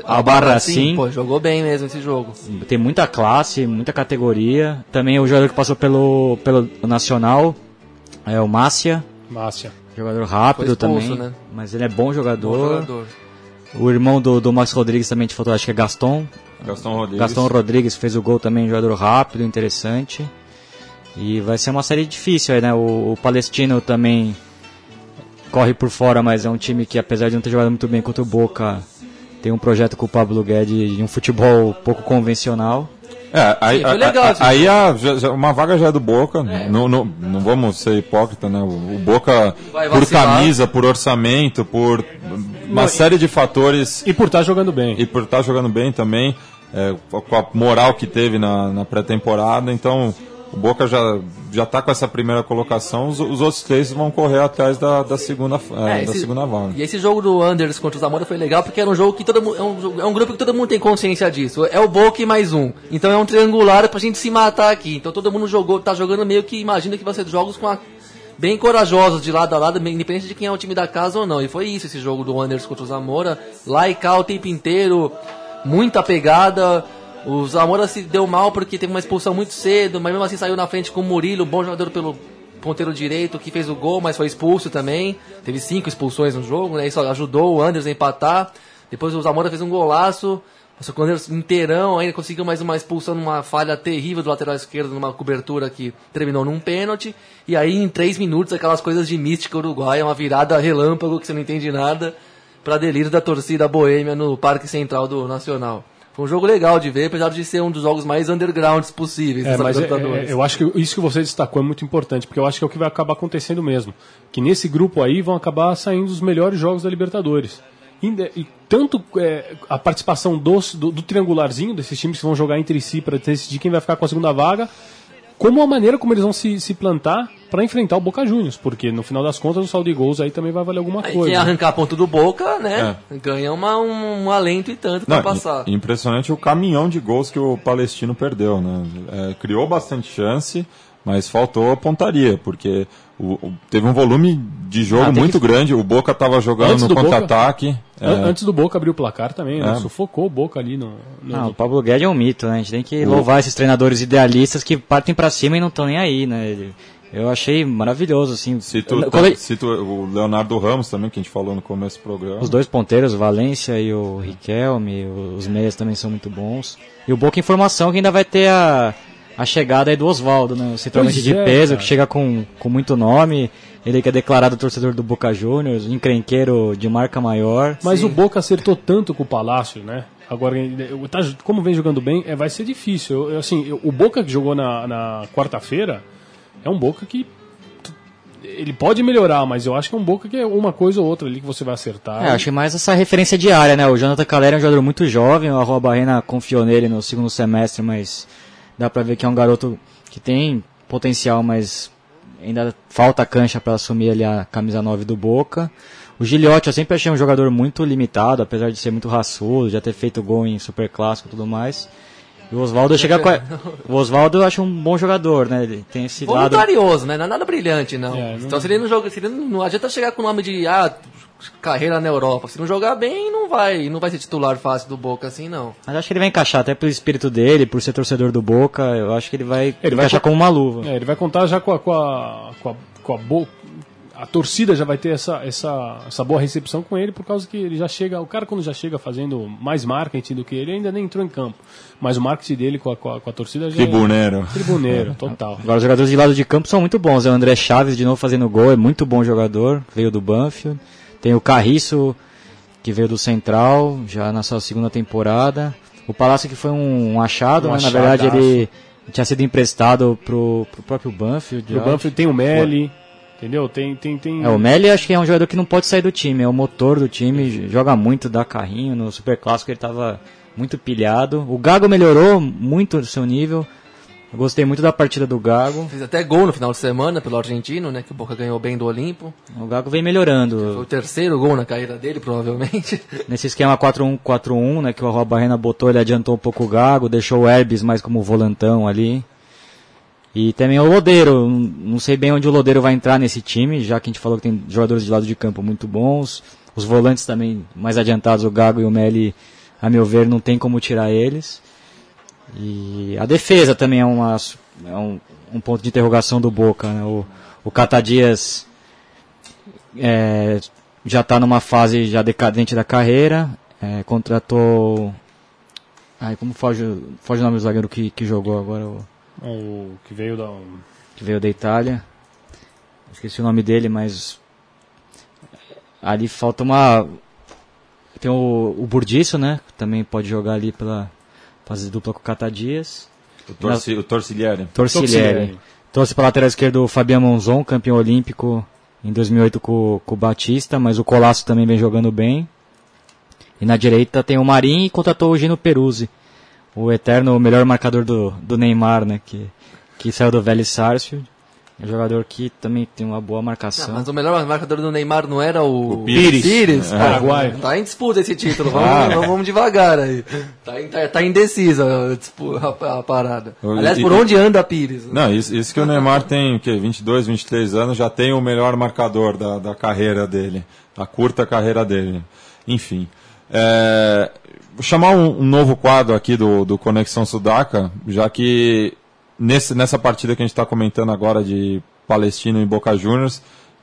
Albarra- sim. pô, jogou bem mesmo esse jogo. Tem muita classe, muita categoria. Também o jogador que passou pelo, pelo Nacional, é o Márcia. Márcia. Jogador rápido expulso, também, né? mas ele é bom Bom jogador. jogador. O irmão do, do Max Rodrigues também te faltou, acho que é Gaston. Gastão Rodrigues. Gastão Rodrigues fez o gol também, jogador rápido, interessante. E vai ser uma série difícil aí, né? O, o Palestino também corre por fora, mas é um time que, apesar de não ter jogado muito bem contra o Boca, tem um projeto com o Pablo Guedes de um futebol pouco convencional. É, aí, Sim, foi a- legal a- esse aí a- uma vaga já é do Boca, não, não, não vamos ser hipócrita, né? O, Boca, Vai por vacilar. camisa, por orçamento, por uma série de fatores E por estar jogando bem. e por estar jogando bem também, é, com a moral que teve na, na pré-temporada, então o Boca já já está com essa primeira colocação, os, os outros três vão correr atrás da, da segunda é, É, da esse- segunda vaga. E esse jogo do Anders contra o Zamora foi legal porque era um jogo que todo mundo. É um, é um grupo que todo mundo tem consciência disso. É o Boca e mais um. Então é um triangular pra gente se matar aqui. Então todo mundo jogou, tá jogando meio que imagina que vai ser jogos com a, bem corajosos de lado a lado, independente de quem é o time da casa ou não. E foi isso esse jogo do Anders contra o Zamora. Lá e cá o tempo inteiro, muita pegada. O Zamora se deu mal porque teve uma expulsão muito cedo, mas mesmo assim saiu na frente com o Murilo, bom jogador pelo ponteiro direito, que fez o gol, mas foi expulso também. Teve cinco expulsões no jogo, né? Isso ajudou o Anders a empatar. Depois o Zamora fez um golaço. Mas o Anders inteirão ainda conseguiu mais uma expulsão numa falha terrível do lateral esquerdo, numa cobertura que terminou num pênalti. E aí, em três minutos, aquelas coisas de mística uruguaia, uma virada relâmpago que você não entende nada, para delírio da torcida boêmia no Parque Central do Nacional. Foi um jogo legal de ver, apesar de ser um dos jogos mais undergrounds possíveis. É, mas é- é- eu acho que isso que você destacou é muito importante, porque eu acho que é o que vai acabar acontecendo mesmo. Que nesse grupo aí vão acabar saindo os melhores jogos da Libertadores. Inde- E tanto é, a participação dos, do, do triangularzinho, desses times que vão jogar entre si para decidir quem vai ficar com a segunda vaga, como a maneira como eles vão se, se plantar para enfrentar o Boca Juniors, porque no final das contas o saldo de gols aí também vai valer alguma Aí coisa. quem arrancar ponto do Boca, né? Ganha uma, um, um alento e tanto pra Não, passar. impressionante o caminhão de gols que o Palestino perdeu, né? É, criou bastante chance, mas faltou a pontaria, porque o- o- teve um volume de jogo Ah, muito grande. O Boca estava jogando Antes no do Boca- contra-ataque. é, An- Antes do Boca abrir o placar também, né? É. sufocou o Boca ali no. no- Não, o Pablo Guedes é um mito, né? A gente tem que louvar esses treinadores idealistas que partem pra cima e não estão nem aí, né? Ele- Eu achei maravilhoso, assim. Cito, Eu- ele- cito o Leonardo Ramos também, que a gente falou no começo do programa. Os dois ponteiros, o Valência e o Riquelme, os meias também são muito bons. E o Boca Informação que ainda vai ter a, a chegada aí do Oswaldo, né? O centroavante de é, peso, cara. que chega com, com muito nome. Ele que é declarado torcedor do Boca Juniors, encrenqueiro de marca maior. Mas o Boca acertou tanto com o Palácio, né? Agora, tá- como vem jogando bem, é, vai ser difícil. Eu- assim, eu- o Boca que jogou na, na quarta-feira é um Boca que ele pode melhorar, mas eu acho que é um Boca que é uma coisa ou outra ali que você vai acertar. É, acho que mais essa referência diária, né? O Jonathan Calera é um jogador muito jovem, o Arroba Barrena confiou nele no segundo semestre, mas dá pra ver que é um garoto que tem potencial, mas ainda falta cancha para assumir ali a camisa 9 do Boca. O Giliotti eu sempre achei um jogador muito limitado, apesar de ser muito raçudo, já ter feito gol em Super Clássico e tudo mais. E o Oswaldo chega com a... (laughs) O Oswaldo eu acho um bom jogador, né? Ele tem esse lado... Voluntarioso, né? Não é nada brilhante, não. É, não- Então se ele não joga, se ele não, não adianta chegar com o nome de ah, carreira na Europa. Se não jogar bem, não vai, não vai ser titular fácil do Boca assim, não. Mas acho que ele vai encaixar, até pelo espírito dele, por ser torcedor do Boca, eu acho que ele vai Ele vai encaixar co- como uma luva. É, ele vai contar já com a, com a, com a, com a boa. A torcida já vai ter essa, essa, essa boa recepção com ele, por causa que ele já chega. O cara, quando já chega fazendo mais marketing do que ele, ainda nem entrou em campo. Mas o marketing dele com a, com a, com a torcida já. Tribuneiro. É tribuneiro, total. (laughs) Agora os jogadores de lado de campo são muito bons. É o André Chaves de novo fazendo gol, é muito bom jogador, veio do Banfield. Tem o Carriço, que veio do Central, já na sua segunda temporada. O Palácio que foi um, um achado, Um né? na verdade ele tinha sido emprestado pro, pro próprio Banfield. Já. Banfield tem o Meli, entendeu? Tem, tem, tem. É, o Meli acho que é um jogador que não pode sair do time, é o motor do time, joga muito, dá carrinho. No Super Clássico ele estava muito pilhado. O Gago melhorou muito o seu nível. Eu gostei muito da partida do Gago. Fez até gol no final de semana pelo argentino, né? Que o Boca ganhou bem do Olimpo. O Gago vem Foi melhorando. o terceiro gol na carreira dele, provavelmente. (laughs) Nesse esquema 4-1-4-1, né, que o Arroba Barrena botou, ele adiantou um pouco o Gago, deixou o Herbes mais como volantão ali. E também o Lodeiro, não sei bem onde o Lodeiro vai entrar nesse time, já que a gente falou que tem jogadores de lado de campo muito bons. Os volantes também mais adiantados, o Gago e o Meli, a meu ver, não tem como tirar eles. E a defesa também é, uma, é um, um ponto de interrogação do Boca. Né? O, o Cata Dias é, já está numa fase já decadente da carreira. é, contratou. Ai, como foge, foge o nome do zagueiro que, que jogou agora, o, O que veio da. que veio da Itália. Esqueci o nome dele, mas. Ali falta uma. Tem o, o Burdiço, né? Também pode jogar ali pela. Fazer dupla com o Cata Dias. O, torci, o Torcilieri. Torcilieri. Trouxe para lateral esquerdo o Fabian Monzon, campeão olímpico em 2008 com, com o Batista, mas o Colasso também vem jogando bem. E na direita tem o Marinho e contratou o Gino Peruzzi, o eterno melhor marcador do, do Neymar, né, que, que saiu do Vélez Sarsfield. É um jogador que também tem uma boa Não, marcação. mas o melhor marcador do Neymar não era o, O Pires. Pires, É. Paraguai. Tá em disputa esse título, vamos, Ah. vamos, vamos devagar aí. Tá, tá, tá indecisa a, a- a parada. Aliás, por onde anda Pires? Não, isso, isso que o Neymar tem o quê? 22, 23 anos, já tem o melhor marcador da, da carreira dele, da curta carreira dele. Enfim. É, vou chamar um, um novo quadro aqui do, do Conexão Sudaca, já que nesse, nessa partida que a gente está comentando agora de Palestino e Boca Juniors,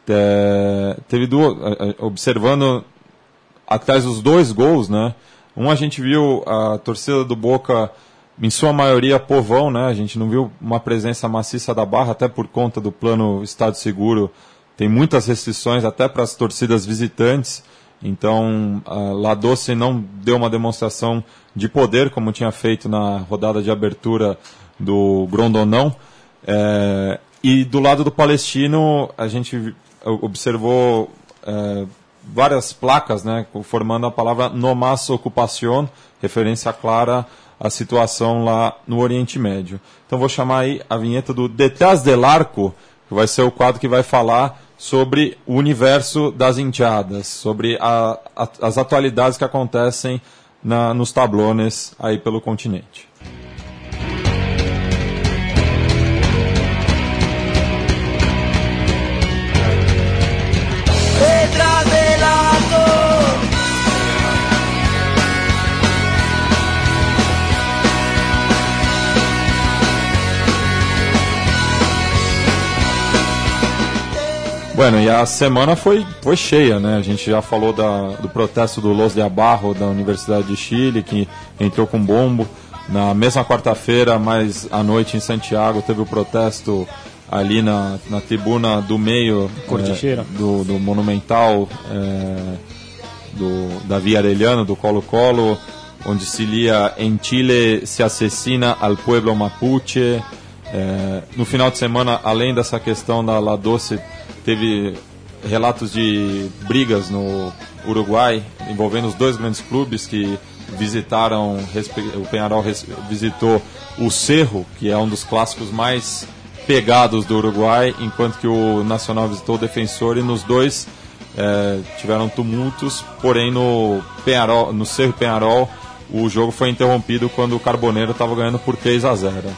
é, teve duas, é, é, observando atrás dos dois gols, né? Um a gente viu a torcida do Boca, em sua maioria, povão, né? A gente não viu uma presença maciça da Barra, até por conta do plano Estado Seguro. Tem muitas restrições até para as torcidas visitantes. Então, La Doce não deu uma demonstração de poder, como tinha feito na rodada de abertura do Grondonão. É, e do lado do palestino, a gente observou é, várias placas né, formando a palavra no más ocupación, referência clara à situação lá no Oriente Médio. Então vou chamar aí a vinheta do Detrás del Arco, que vai ser o quadro que vai falar sobre o universo das enteadas, sobre a, a, as atualidades que acontecem na, nos tablones aí pelo continente. Bueno, e a semana foi, foi cheia, né? A gente já falou da, do protesto do Los de Abarro da Universidade de Chile, que entrou com bombo. Na mesma quarta-feira, mais à noite em Santiago, teve o protesto ali na, na tribuna do meio é, do, do, Monumental é, do, da Via Arellano, do Colo-Colo, onde se lia Em Chile se assassina al pueblo mapuche. É, no final de semana, além dessa questão da La Doce, teve relatos de brigas no Uruguai envolvendo os dois grandes clubes que visitaram o Penharol visitou o Cerro que é um dos clássicos mais pegados do Uruguai enquanto que o Nacional visitou o Defensor e nos dois é, tiveram tumultos. Porém no Penharol, no Cerro Penharol o jogo foi interrompido quando o Carboneiro estava ganhando por 3 a 0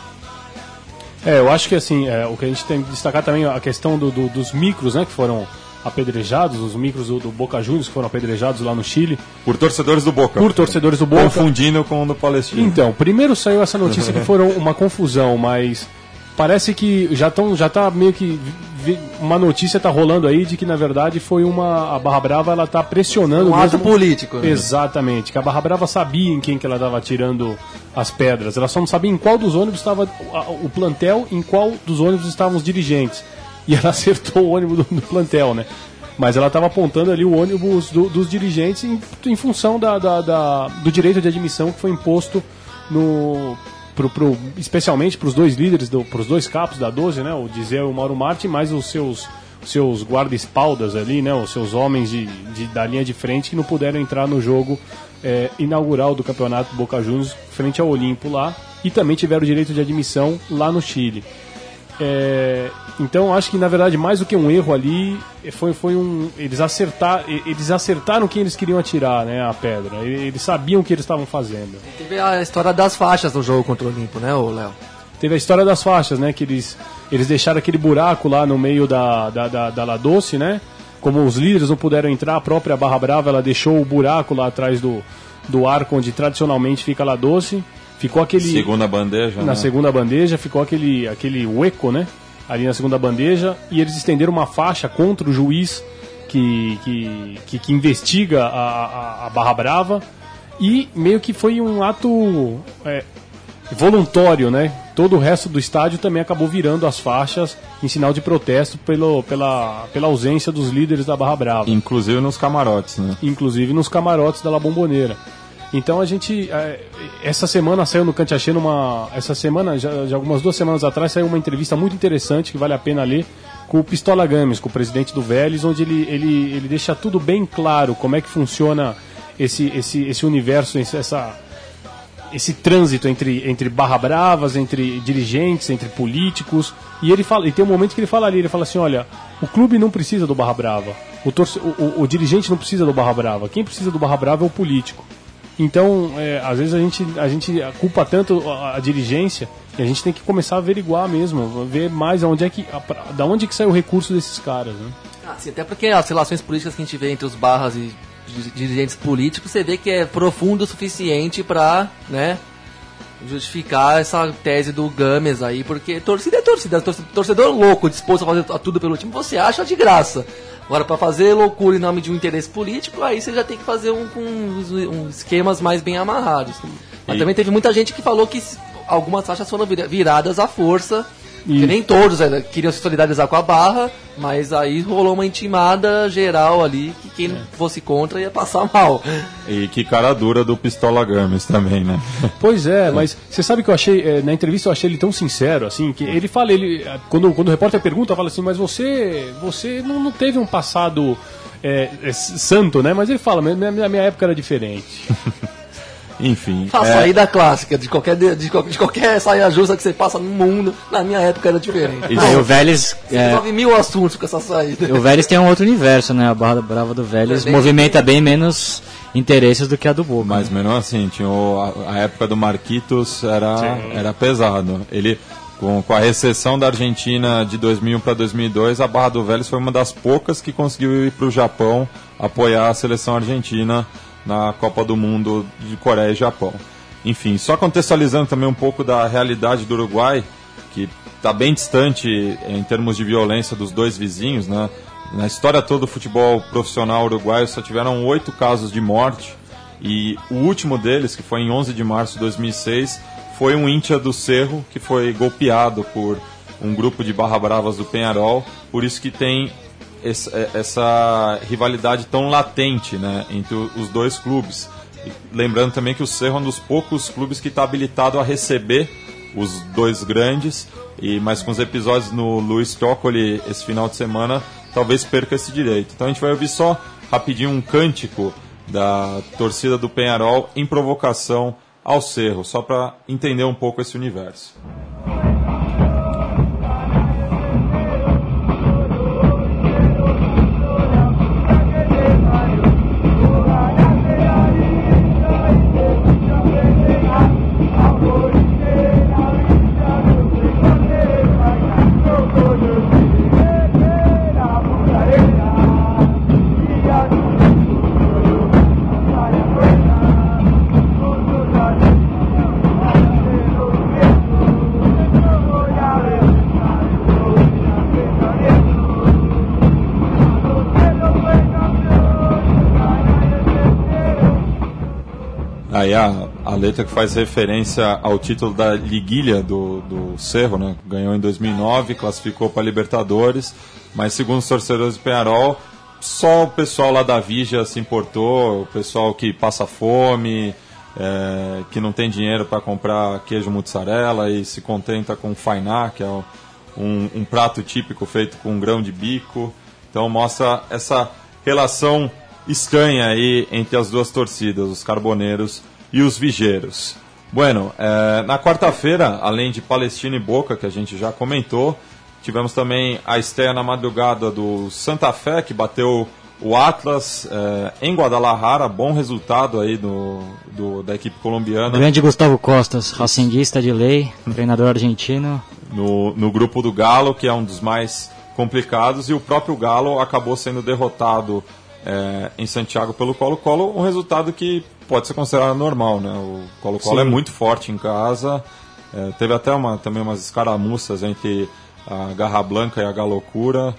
é, eu acho que assim, é, o que a gente tem que destacar também é a questão do, do, dos micros, né, que foram apedrejados, os micros do, do, Boca Juniors que foram apedrejados lá no Chile. Por torcedores do Boca. Por torcedores do Boca. Confundindo com o do Palestino. Então, primeiro saiu essa notícia que (laughs) foram uma confusão, mas parece que já estão já tá meio que uma notícia tá rolando aí de que na verdade foi uma a Barra Brava ela tá pressionando um ato político né? exatamente que a Barra Brava sabia em quem que ela estava tirando as pedras. Ela só não sabia em qual dos ônibus estava o plantel em qual dos ônibus estavam os dirigentes. E ela (laughs) acertou o ônibus do, do plantel né? Mas ela estava apontando ali o ônibus do, dos dirigentes em, em função da, da, da, do direito de admissão que foi imposto no pro, pro, especialmente para os dois líderes, para os dois capos da 12, né, o Dizel e o Mauro Martin, mais os seus seus guarda-espaldas ali, né, os seus homens de, de, da linha de frente que não puderam entrar no jogo é, inaugural do campeonato Boca Juniors frente ao Olimpo lá e também tiveram direito de admissão lá no Chile. É, então acho que na verdade mais do que um erro ali foi, foi um eles acertar eles acertaram quem eles queriam atirar né a pedra. Eles sabiam o que eles estavam fazendo. Teve a história das faixas no jogo contra o Olimpo né o Léo? Teve a história das faixas né que eles eles deixaram aquele buraco lá no meio da da, da, da La Doce né? Como os líderes não puderam entrar a própria Barra Brava ela deixou o buraco lá atrás do do arco onde tradicionalmente fica a La Doce Ficou aquele. Segunda bandeja. Na né? segunda bandeja ficou aquele, aquele hueco, né? Ali na segunda bandeja. E eles estenderam uma faixa contra o juiz que, que, que, que investiga a, a, a, Barra Brava. E meio que foi um ato é, voluntário, né? Todo o resto do estádio também acabou virando as faixas em sinal de protesto pelo, pela, pela ausência dos líderes da Barra Brava. Inclusive nos camarotes, né? Inclusive nos camarotes da La Bomboneira. Então a gente. É, essa semana saiu no Cantiachê numa. Essa semana, já, já, algumas duas semanas atrás, saiu uma entrevista muito interessante que vale a pena ler com o Pistola Games, com o presidente do Vélez, onde ele, ele, ele deixa tudo bem claro como é que funciona esse, esse, esse universo, essa, esse trânsito entre, entre barra bravas, entre dirigentes, entre políticos. E ele fala, e tem um momento que ele fala ali, ele fala assim, olha, o clube não precisa do barra brava, o, torce, o, o, o dirigente não precisa do barra brava, quem precisa do barra brava é o político. Então, é, às vezes a gente, a gente culpa tanto a, a, dirigência que a gente tem que começar a averiguar mesmo, ver mais aonde é que, a, da onde é que sai o recurso desses caras, né? Ah, sim, até porque as relações políticas que a gente vê entre os barras e dirigentes políticos, você vê que é profundo o suficiente para, né, justificar essa tese do Games aí, porque torcida é torcida, torcedor louco, disposto a fazer tudo pelo time, você acha de graça. Agora, para fazer loucura em nome de um interesse político, aí você já tem que fazer um com um, esquemas mais bem amarrados. Mas e... também teve muita gente que falou que algumas taxas foram viradas à força Que nem todos né, queriam se solidarizar com a barra, mas aí rolou uma intimada geral ali que quem É. fosse contra ia passar mal. E que cara dura do Pistola Games também, né? Pois é, mas você sabe que eu achei, eh, na entrevista eu achei ele tão sincero, assim, que ele fala, ele, quando, quando o repórter pergunta, fala assim, mas você, você não, não teve um passado eh, santo, né? Mas ele fala, minha, minha época era diferente. (laughs) Enfim. Faça é, aí da clássica, de qualquer, de, de, de qualquer saia justa que você passa no mundo, na minha época era diferente. E o Vélez. é, Resolve mil assuntos com essa saída. o Vélez tem um outro universo, né? A Barra Brava do Vélez É bem- movimenta bem menos interesses do que a do Boca. Mas mesmo assim, tinha o- a, a época do Marquitos era, era pesado. Ele, com, com a recessão da Argentina de 2001 para 2002, a Barra do Vélez foi uma das poucas que conseguiu ir para o Japão apoiar a seleção argentina na Copa do Mundo de Coreia e Japão. Enfim, só contextualizando também um pouco da realidade do Uruguai, que está bem distante em termos de violência dos dois vizinhos, né? Na história toda do futebol profissional uruguaio só tiveram oito casos de morte e o último deles, que foi em 11 de março de 2006, foi um íntia do Cerro que foi golpeado por um grupo de barra bravas do Penharol, por isso que tem eh, essa rivalidade tão latente né, entre os dois clubes. Lembrando também que o Cerro é um dos poucos clubes que está habilitado a receber os dois grandes, e mas com os episódios no Luiz Toccoli esse final de semana, talvez perca esse direito. Então a gente vai ouvir só rapidinho um cântico da torcida do Penharol em provocação ao Cerro, só para entender um pouco esse universo. A, a letra que faz referência ao título da liguilha do, do Cerro, né? Ganhou em 2009, classificou para Libertadores, mas segundo os torcedores do Penharol, só o pessoal lá da Vigia se importou, o pessoal que passa fome, é, que não tem dinheiro para comprar queijo mussarela e se contenta com fainá, que é um, um prato típico feito com grão de bico. Então mostra essa relação estranha aí entre as duas torcidas, os carboneiros e os vigeiros. Bueno, eh, na quarta-feira, além de Palestina e Boca, que a gente já comentou, tivemos também a estreia na madrugada do Santa Fé, que bateu o Atlas eh, em Guadalajara, bom resultado aí do, do- da equipe colombiana. Grande Gustavo Costas, racinguista de lei, (laughs) treinador argentino. no, no grupo do Galo, que é um dos mais complicados, e o próprio Galo acabou sendo derrotado é, em Santiago pelo Colo-Colo, um resultado que pode ser considerado normal, né? O Colo-Colo é muito forte em casa, é, teve até uma, também umas escaramuças entre a Garra Blanca e a Galocura,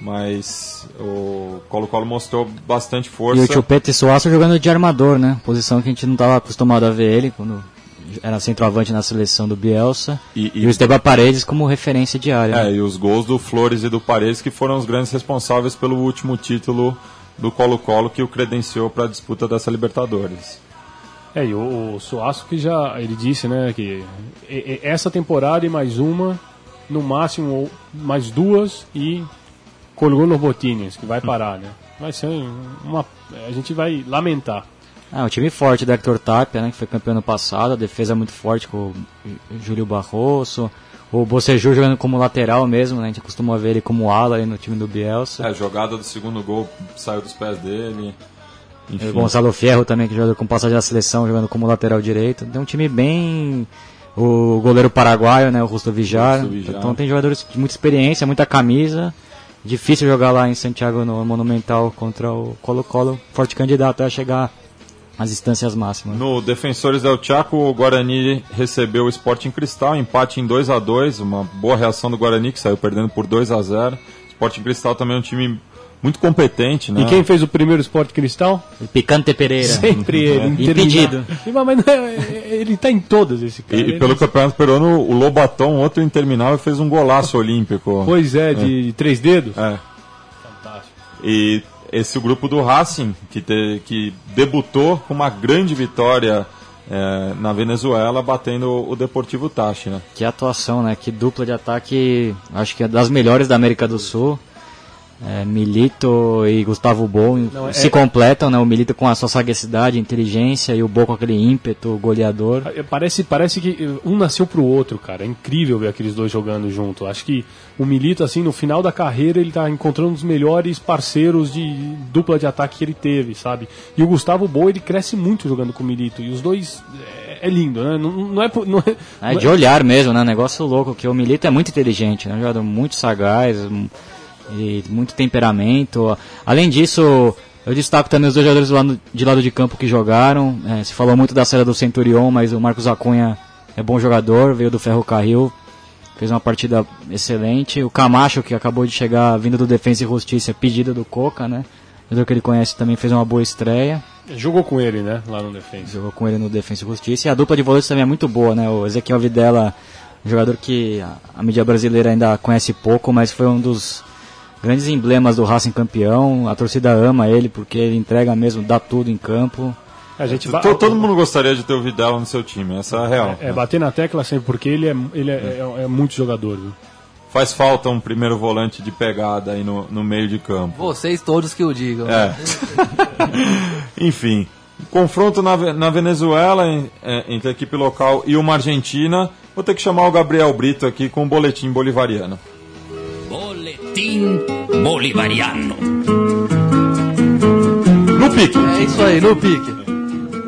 mas o Colo-Colo mostrou bastante E força. o Chupeta e Suaço jogando de armador, né? Posição que a gente não estava acostumado a ver ele quando era centroavante na seleção do Bielsa. E- E, e- o Esteban Paredes como referência diária. É, né? e os gols do Flores e do Paredes que foram os grandes responsáveis pelo último título do Colo-Colo que o credenciou para a disputa dessa Libertadores. É, e o, o Suaço que já, ele disse, né, que e- e- essa temporada e mais uma, no máximo ou mais duas e colgou nos botines, que vai parar, né? Vai ser uma, a gente vai lamentar. Ah, um time forte do Hector Tapia, né? Que foi campeão ano passado, a defesa muito forte com o Júlio Barroso. O Boceju jogando como lateral mesmo, né? A gente costuma ver ele como ala aí no time do Bielsa. É, a jogada do segundo gol saiu dos pés dele. E Enfim, o Gonçalo Fierro também, que joga com passagem da seleção, jogando como lateral direito. Tem um time bem. O goleiro paraguaio, né? O Rusto Vijar. Vijar. Então tem jogadores de muita experiência, muita camisa. Difícil jogar lá em Santiago no Monumental contra o Colo-Colo. Forte candidato a chegar às instâncias máximas. No Defensores del Chaco, o Guarani recebeu o Sporting Cristal, empate em 2 a 2 uma boa reação do Guarani, que saiu perdendo por 2 a 0 Sporting Cristal também é um time muito competente, né? E quem fez o primeiro Esporte Cristal? O Picante Pereira. Sempre ele. Impedido. interminável. Mas é- ele tá em todas esse cara. E, e Ele- pelo Campeonato Peruano, o Lobaton, outro interminável, fez um golaço olímpico. Pois é, de três dedos. É. E esse grupo do Racing, que, te- que debutou com uma grande vitória é, na Venezuela, batendo o Deportivo Tachi, né? Que atuação, né? Que dupla de ataque, acho que é das melhores da América do Sul. É, Milito e Gustavo Bol Não, é- se completam, né? O Milito com a sua sagacidade, inteligência e o Bol com aquele ímpeto goleador. É, Parece, parece que um nasceu pro outro, cara. É incrível ver aqueles dois jogando junto. Acho que o Milito, assim, no final da carreira, ele tá encontrando os melhores parceiros de dupla de ataque que ele teve, sabe? E o Gustavo Boa, ele cresce muito jogando com o Milito. E os dois é, é lindo, né? Não, não é. Não é, É de olhar mesmo, né? Negócio louco, que o Milito é muito inteligente, né? Um jogador muito sagaz e muito temperamento. Além disso, eu destaco também os dois jogadores do lado- de lado de campo que jogaram. É, se falou muito da série do Centurion, mas o Marcos Acunha é bom jogador, veio do Ferro Carril, fez uma partida excelente. O Camacho, que acabou de chegar vindo do Defensa e Justiça, pedido do Coca, né? Jogador que ele conhece também fez uma boa estreia. Jogou com ele, né? Lá no Defensa. Jogou com ele no Defensa e Justiça. E a dupla de volantes também é muito boa, né? O Ezequiel Videla, um jogador que a, a mídia brasileira ainda conhece pouco, mas foi um dos grandes emblemas do Racing campeão. A torcida ama ele porque ele entrega mesmo, dá tudo em campo. A gente Todo mundo gostaria de ter o Vidal no seu time, essa é a real. É, bater na tecla sempre, porque ele é, ele é, é- é muito jogador. Viu? Faz falta um primeiro volante de pegada aí no, no meio de campo. Vocês todos que o digam. É. (laughs) Enfim, confronto na, na Venezuela em- é, entre a equipe local e uma Argentina. Vou ter que chamar o Gabriel Brito aqui com o boletim bolivariano. Boletim Bolivariano. No pique! É isso aí, no pique.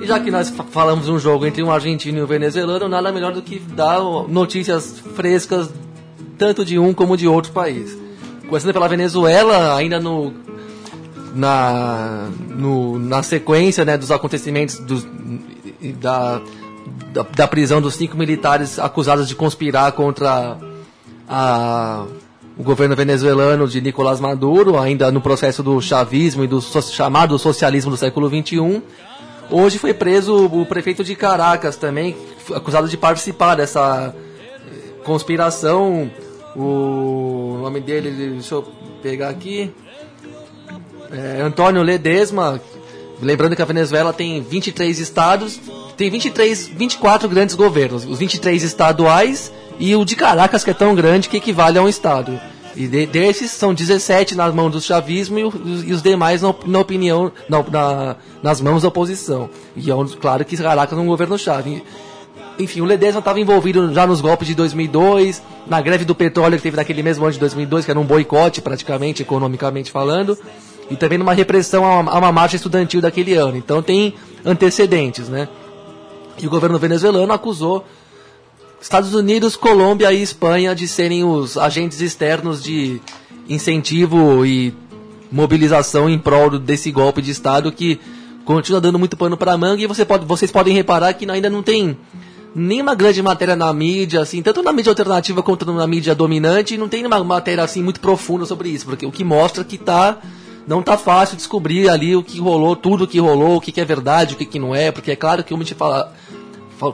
E já que nós fa- falamos de um jogo entre um argentino e um venezuelano, nada melhor do que dar notícias frescas tanto de um como de outro país. Começando pela Venezuela, ainda no na, no- na sequência né, dos acontecimentos dos- e da, da, da prisão dos cinco militares acusados de conspirar contra a, o governo venezuelano de Nicolás Maduro, ainda no processo do chavismo e do so- chamado socialismo do século XXI. Hoje foi preso o prefeito de Caracas também, acusado de participar dessa eh, conspiração. O nome dele, deixa eu pegar aqui. É, Antônio Ledesma, lembrando que a Venezuela tem 23 estados, tem 23, 24 grandes governos, os 23 estaduais e o de Caracas que é tão grande que equivale a um estado. E de- desses são 17 nas mãos do chavismo e, o- e os demais na, na opinião, na, na- nas mãos da oposição. E é um- claro que Caracas é um governo chave. Enfim, o Ledesma estava envolvido já nos golpes de 2002, na greve do petróleo que teve naquele mesmo ano de 2002, que era um boicote praticamente, economicamente falando, e também numa repressão a uma, a uma marcha estudantil daquele ano. Então tem antecedentes, né? E o governo venezuelano acusou Estados Unidos, Colômbia e Espanha de serem os agentes externos de incentivo e mobilização em prol desse golpe de Estado que continua dando muito pano para manga e você pode, vocês podem reparar que ainda não tem nenhuma grande matéria na mídia, assim, tanto na mídia alternativa quanto na mídia dominante, não tem uma matéria assim muito profunda sobre isso, porque o que mostra que tá não tá fácil descobrir ali o que rolou, tudo o que rolou, o que, que é verdade, o que, que não é, porque é claro que como a gente fala, fal-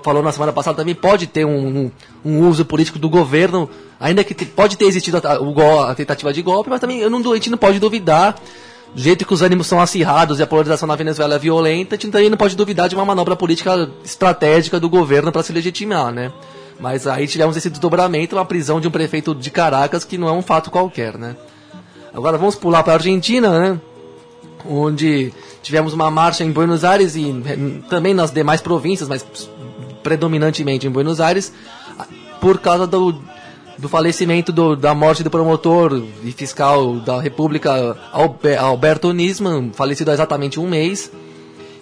falou na semana passada também pode ter um, um, uso político do governo, ainda que pode ter existido a, o a tentativa de golpe, mas também eu não, a gente não pode duvidar do jeito que os ânimos são acirrados e a polarização na Venezuela é violenta, a gente também não pode duvidar de uma manobra política estratégica do governo para se legitimar, né? Mas aí tivemos esse desdobramento, uma prisão de um prefeito de Caracas que não é um fato qualquer, né? Agora vamos pular para a Argentina, né? Onde tivemos uma marcha em Buenos Aires e eh, também nas demais províncias, mas predominantemente em Buenos Aires, por causa do, do falecimento do- da morte do promotor e fiscal da República Albe- Alberto Nisman, falecido há exatamente um mês,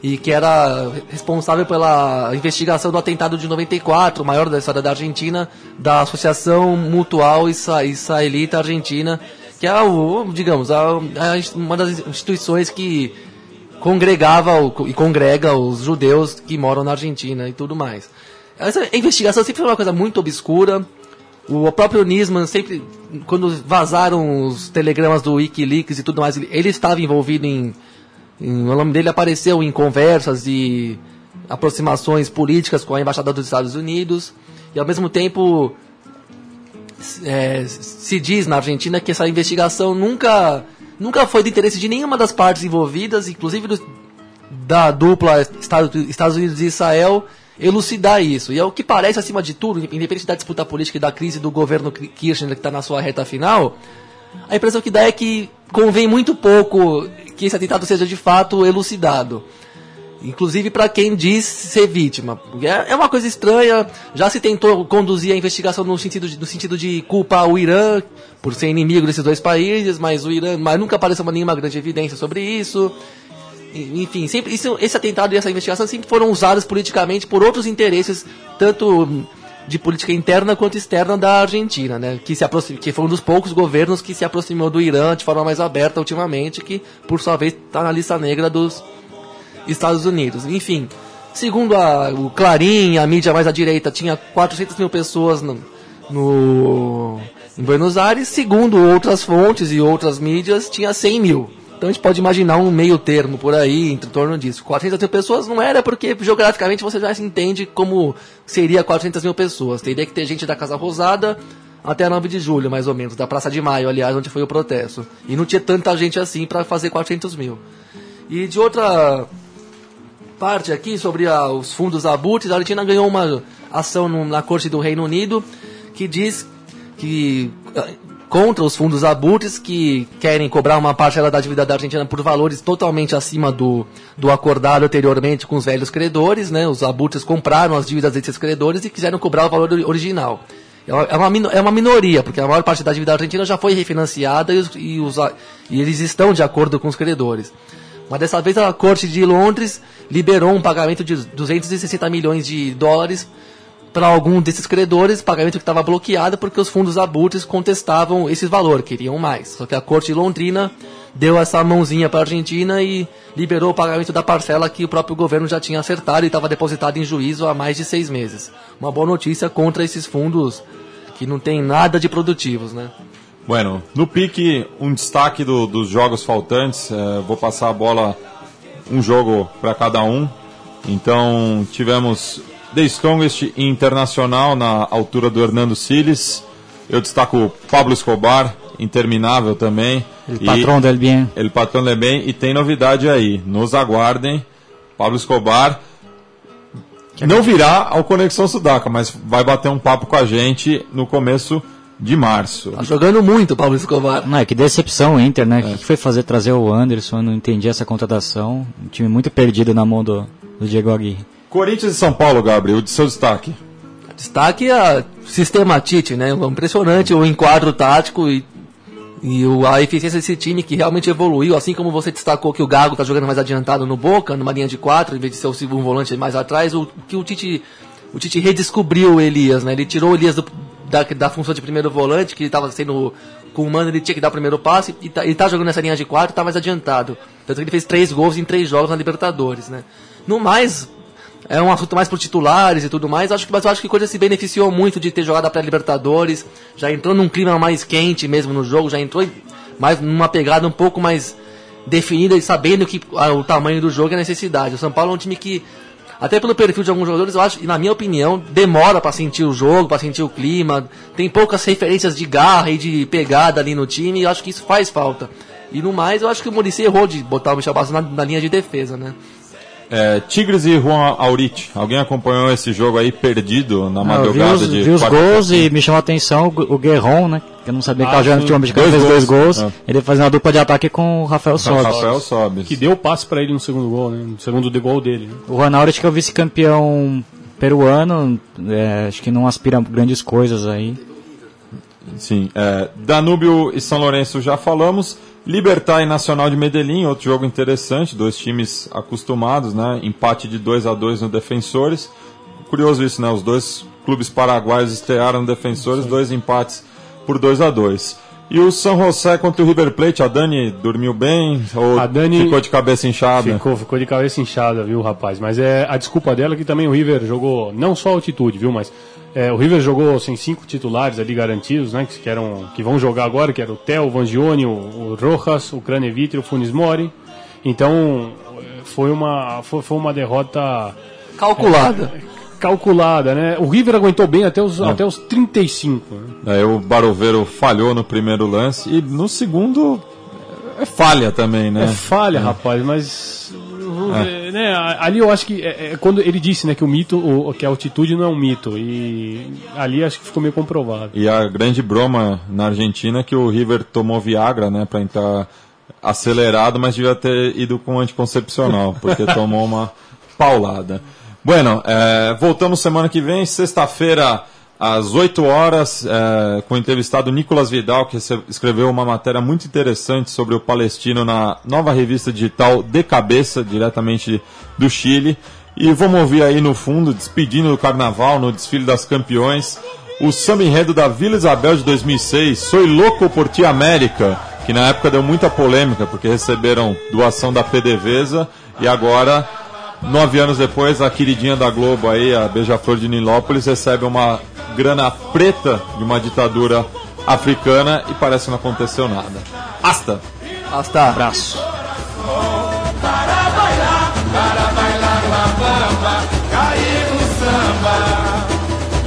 e que era responsável pela investigação do atentado de 94, o maior da história da Argentina, da Associação Mutual Isra- Israelita Argentina, que é, o, digamos, a, a- uma das instituições que congregava o- e congrega os judeus que moram na Argentina e tudo mais. Essa investigação sempre foi uma coisa muito obscura. O próprio Nisman sempre, quando vazaram os telegramas do Wikileaks e tudo mais, ele, estava envolvido em, em, O nome dele apareceu em conversas e aproximações políticas com a Embaixada dos Estados Unidos. E ao mesmo tempo é, se diz na Argentina que essa investigação nunca, nunca foi de interesse de nenhuma das partes envolvidas, inclusive do, da dupla Estados Unidos e Israel, elucidar isso. E é o que parece, acima de tudo, independente da disputa política e da crise do governo Kirchner que está na sua reta final, a impressão que dá é que convém muito pouco que esse atentado seja de fato elucidado. Inclusive para quem diz ser vítima. É, é uma coisa estranha. Já se tentou conduzir a investigação no sentido de, no sentido de culpar o Irã por ser inimigo desses dois países, mas o Irã, mas nunca apareceu nenhuma grande evidência sobre isso. Enfim, sempre isso, esse atentado e essa investigação sempre foram usados politicamente por outros interesses, tanto de política interna quanto externa da Argentina, né? Que, se aproxim, que foi um dos poucos governos que se aproximou do Irã de forma mais aberta ultimamente, que por sua vez está na lista negra dos Estados Unidos. Enfim, segundo a, o Clarim, a mídia mais à direita, tinha 400 mil pessoas no, no, em Buenos Aires. Segundo outras fontes e outras mídias, tinha 100 mil. Então a gente pode imaginar um meio termo por aí, em torno disso. 400 mil pessoas não era porque geograficamente você já se entende como seria 400 mil pessoas. Teria que ter gente da Casa Rosada até 9 de julho, mais ou menos, da Praça de Maio, aliás, onde foi o protesto. E não tinha tanta gente assim para fazer 400 mil. E de outra parte aqui sobre a, os fundos abutres, a Argentina ganhou uma ação no, na Corte do Reino Unido que diz que contra os fundos abutres que querem cobrar uma parcela da dívida da Argentina por valores totalmente acima do, do acordado anteriormente com os velhos credores, né? Os abutres compraram as dívidas desses credores e quiseram cobrar o valor original. É uma, é uma minoria, porque a maior parte da dívida argentina já foi refinanciada e, os, e, os, e eles estão de acordo com os credores. Mas dessa vez a Corte de Londres liberou um pagamento de 260 milhões de dólares para algum desses credores, pagamento que estava bloqueado porque os fundos abutres contestavam esse valor, queriam mais. Só que a Corte de Londrina deu essa mãozinha para a Argentina e liberou o pagamento da parcela que o próprio governo já tinha acertado e estava depositado em juízo há mais de seis meses. Uma boa notícia contra esses fundos que não tem nada de produtivos, né? Bueno, no pique, um destaque do, dos jogos faltantes. É, vou passar a bola um jogo para cada um. Então, tivemos The Strongest Internacional na altura do Hernando Siles. Eu destaco o Pablo Escobar, interminável também. El patrão del bien. El patrão del bien. E tem novidade aí. Nos aguardem. Pablo Escobar não virá ao Conexão Sudaca, mas vai bater um papo com a gente no começo de março. Tá jogando muito o Paulo Escobar. Não, é que decepção o Inter, né? O é. que foi fazer trazer o Anderson? Eu não entendi essa contratação. Um time muito perdido na mão do, do Diego Aguirre. Corinthians e São Paulo, Gabriel, de seu destaque. Destaque a sistema Tite, né? Impressionante o enquadro tático e, e o, a eficiência desse time que realmente evoluiu. Assim como você destacou que o Gago está jogando mais adiantado no Boca, numa linha de quatro, em vez de ser o segundo volante mais atrás, o que o Tite o Tite redescobriu o Elias, né? Ele tirou o Elias do, da, da função de primeiro volante, que estava sendo com o Mano, ele tinha que dar o primeiro passe, e tá, ele tá jogando nessa linha de quatro, tá mais adiantado. Tanto que ele fez três gols em três jogos na Libertadores, né? No mais, é um assunto mais para titulares e tudo mais, acho que, mas eu acho que coisa se beneficiou muito de ter jogado a pré-Libertadores, já entrou num clima mais quente mesmo no jogo, já entrou mais numa pegada um pouco mais definida e sabendo que o tamanho do jogo e a necessidade. O São Paulo é um time que até pelo perfil de alguns jogadores, eu acho, e na minha opinião, demora para sentir o jogo, para sentir o clima. Tem poucas referências de garra e de pegada ali no time, e eu acho que isso faz falta. E no mais, eu acho que o Muricy errou de botar o Michel Bastos na, na linha de defesa, né? É, Tigres e Juan Aurich. Alguém acompanhou esse jogo aí perdido na madrugada vi os, de vi os gols e me chamou a atenção o Guerron, né? Que eu não sabia ah, que estava jogando tinha fez dois gols. É. Ele fazendo uma dupla de ataque com o Rafael Sobis. Rafael Sobis. Que deu passe para ele no segundo gol, né? No segundo de gol dele. Né? O Juan Aurich que é o vice-campeão peruano, é, acho que não aspira grandes coisas aí. Sim, é, Danúbio e São Lourenço já falamos. Libertar e Nacional de Medellín, outro jogo interessante, dois times acostumados, né? Empate de 2 a 2 no Defensores. Curioso isso, né? Os dois clubes paraguaios estrearam no Defensores, Sim. dois empates por 2 a 2 E o São José contra o River Plate, a Dani dormiu bem ou a Dani ficou de cabeça inchada? Ficou, ficou de cabeça inchada, viu, rapaz? Mas é a desculpa dela que também o River jogou não só altitude, viu, mas É, o River jogou assim, cinco titulares ali garantidos, né? Que, que eram, que vão jogar agora, que era o Theo, o Vangione, o, o Rojas, o Craneviter, o Funes Mori. Então foi uma, foi, foi uma derrota Calculada. calculada, né? O River aguentou bem até os, até os 35. Né? Aí o Baroveiro falhou no primeiro lance e no segundo é falha também, né? É falha, rapaz, mas. Né, ali eu acho que é, é quando ele disse né, que o mito, o, que a altitude não é um mito. E ali acho que ficou meio comprovado. E a grande broma na Argentina é que o River tomou Viagra, né, para entrar acelerado, mas devia ter ido com anticoncepcional, porque (laughs) tomou uma paulada. Bueno, é, voltamos semana que vem, sexta-feira, às 8 horas, é, com o entrevistado Nicolas Vidal, que escreveu uma matéria muito interessante sobre o palestino na nova revista digital De Cabeça, diretamente do Chile. E vamos ouvir aí no fundo, despedindo do carnaval, no desfile das campeões, o samba enredo da Vila Isabel de 2006, Soy Louco por Ti América, que na época deu muita polêmica, porque receberam doação da PDVSA e agora Nove anos depois, a queridinha da Globo aí, a Beija-Flor de Nilópolis, recebe uma grana preta de uma ditadura africana e parece que não aconteceu nada. Hasta! Hasta. Abraço. Para bailar, para bailar la bamba, cair no samba,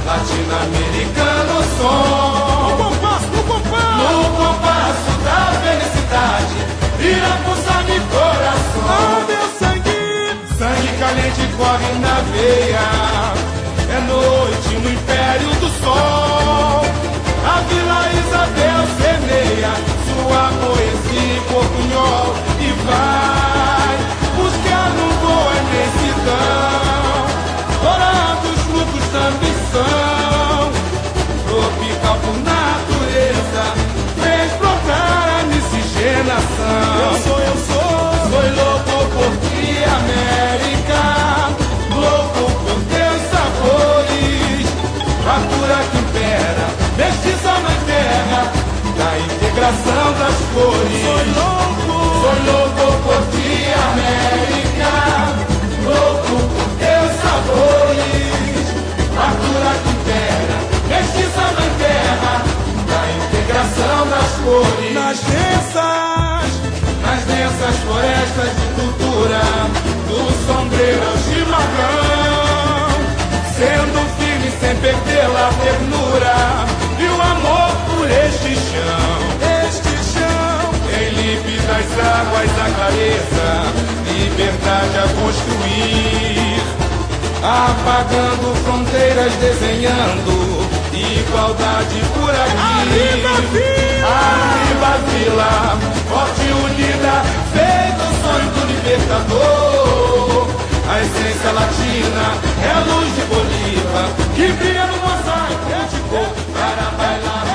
latino-americano som. No compasso, no compasso, no compasso da felicidade, vira pulsa de coração. Oh, meu sangue, sangue caliente corre na veia. Sol. A Vila Isabel semeia sua poesia em portunhol e vai buscar no boa imensidão. Dourados frutos da ambição, tropical por natureza, fez brotar a miscigenação. Eu sou, eu sou, sou louco por ti, integração das cores. Sou louco, sou louco por ti, América, louco por teus sabores, fartura que impera, mestiça na terra, da integração das cores. Nas densas, nas densas florestas de cultura, do sombreiro ao chimarrão, sendo firme sem perder a ternura e o amor por este chão nas águas da clareza, liberdade a construir. Apagando fronteiras, desenhando igualdade por aqui. Arriba Vila, forte e unida, feito o sonho do libertador. A essência latina é a luz de Bolívar, que brilha no mosaico de cor para bailar.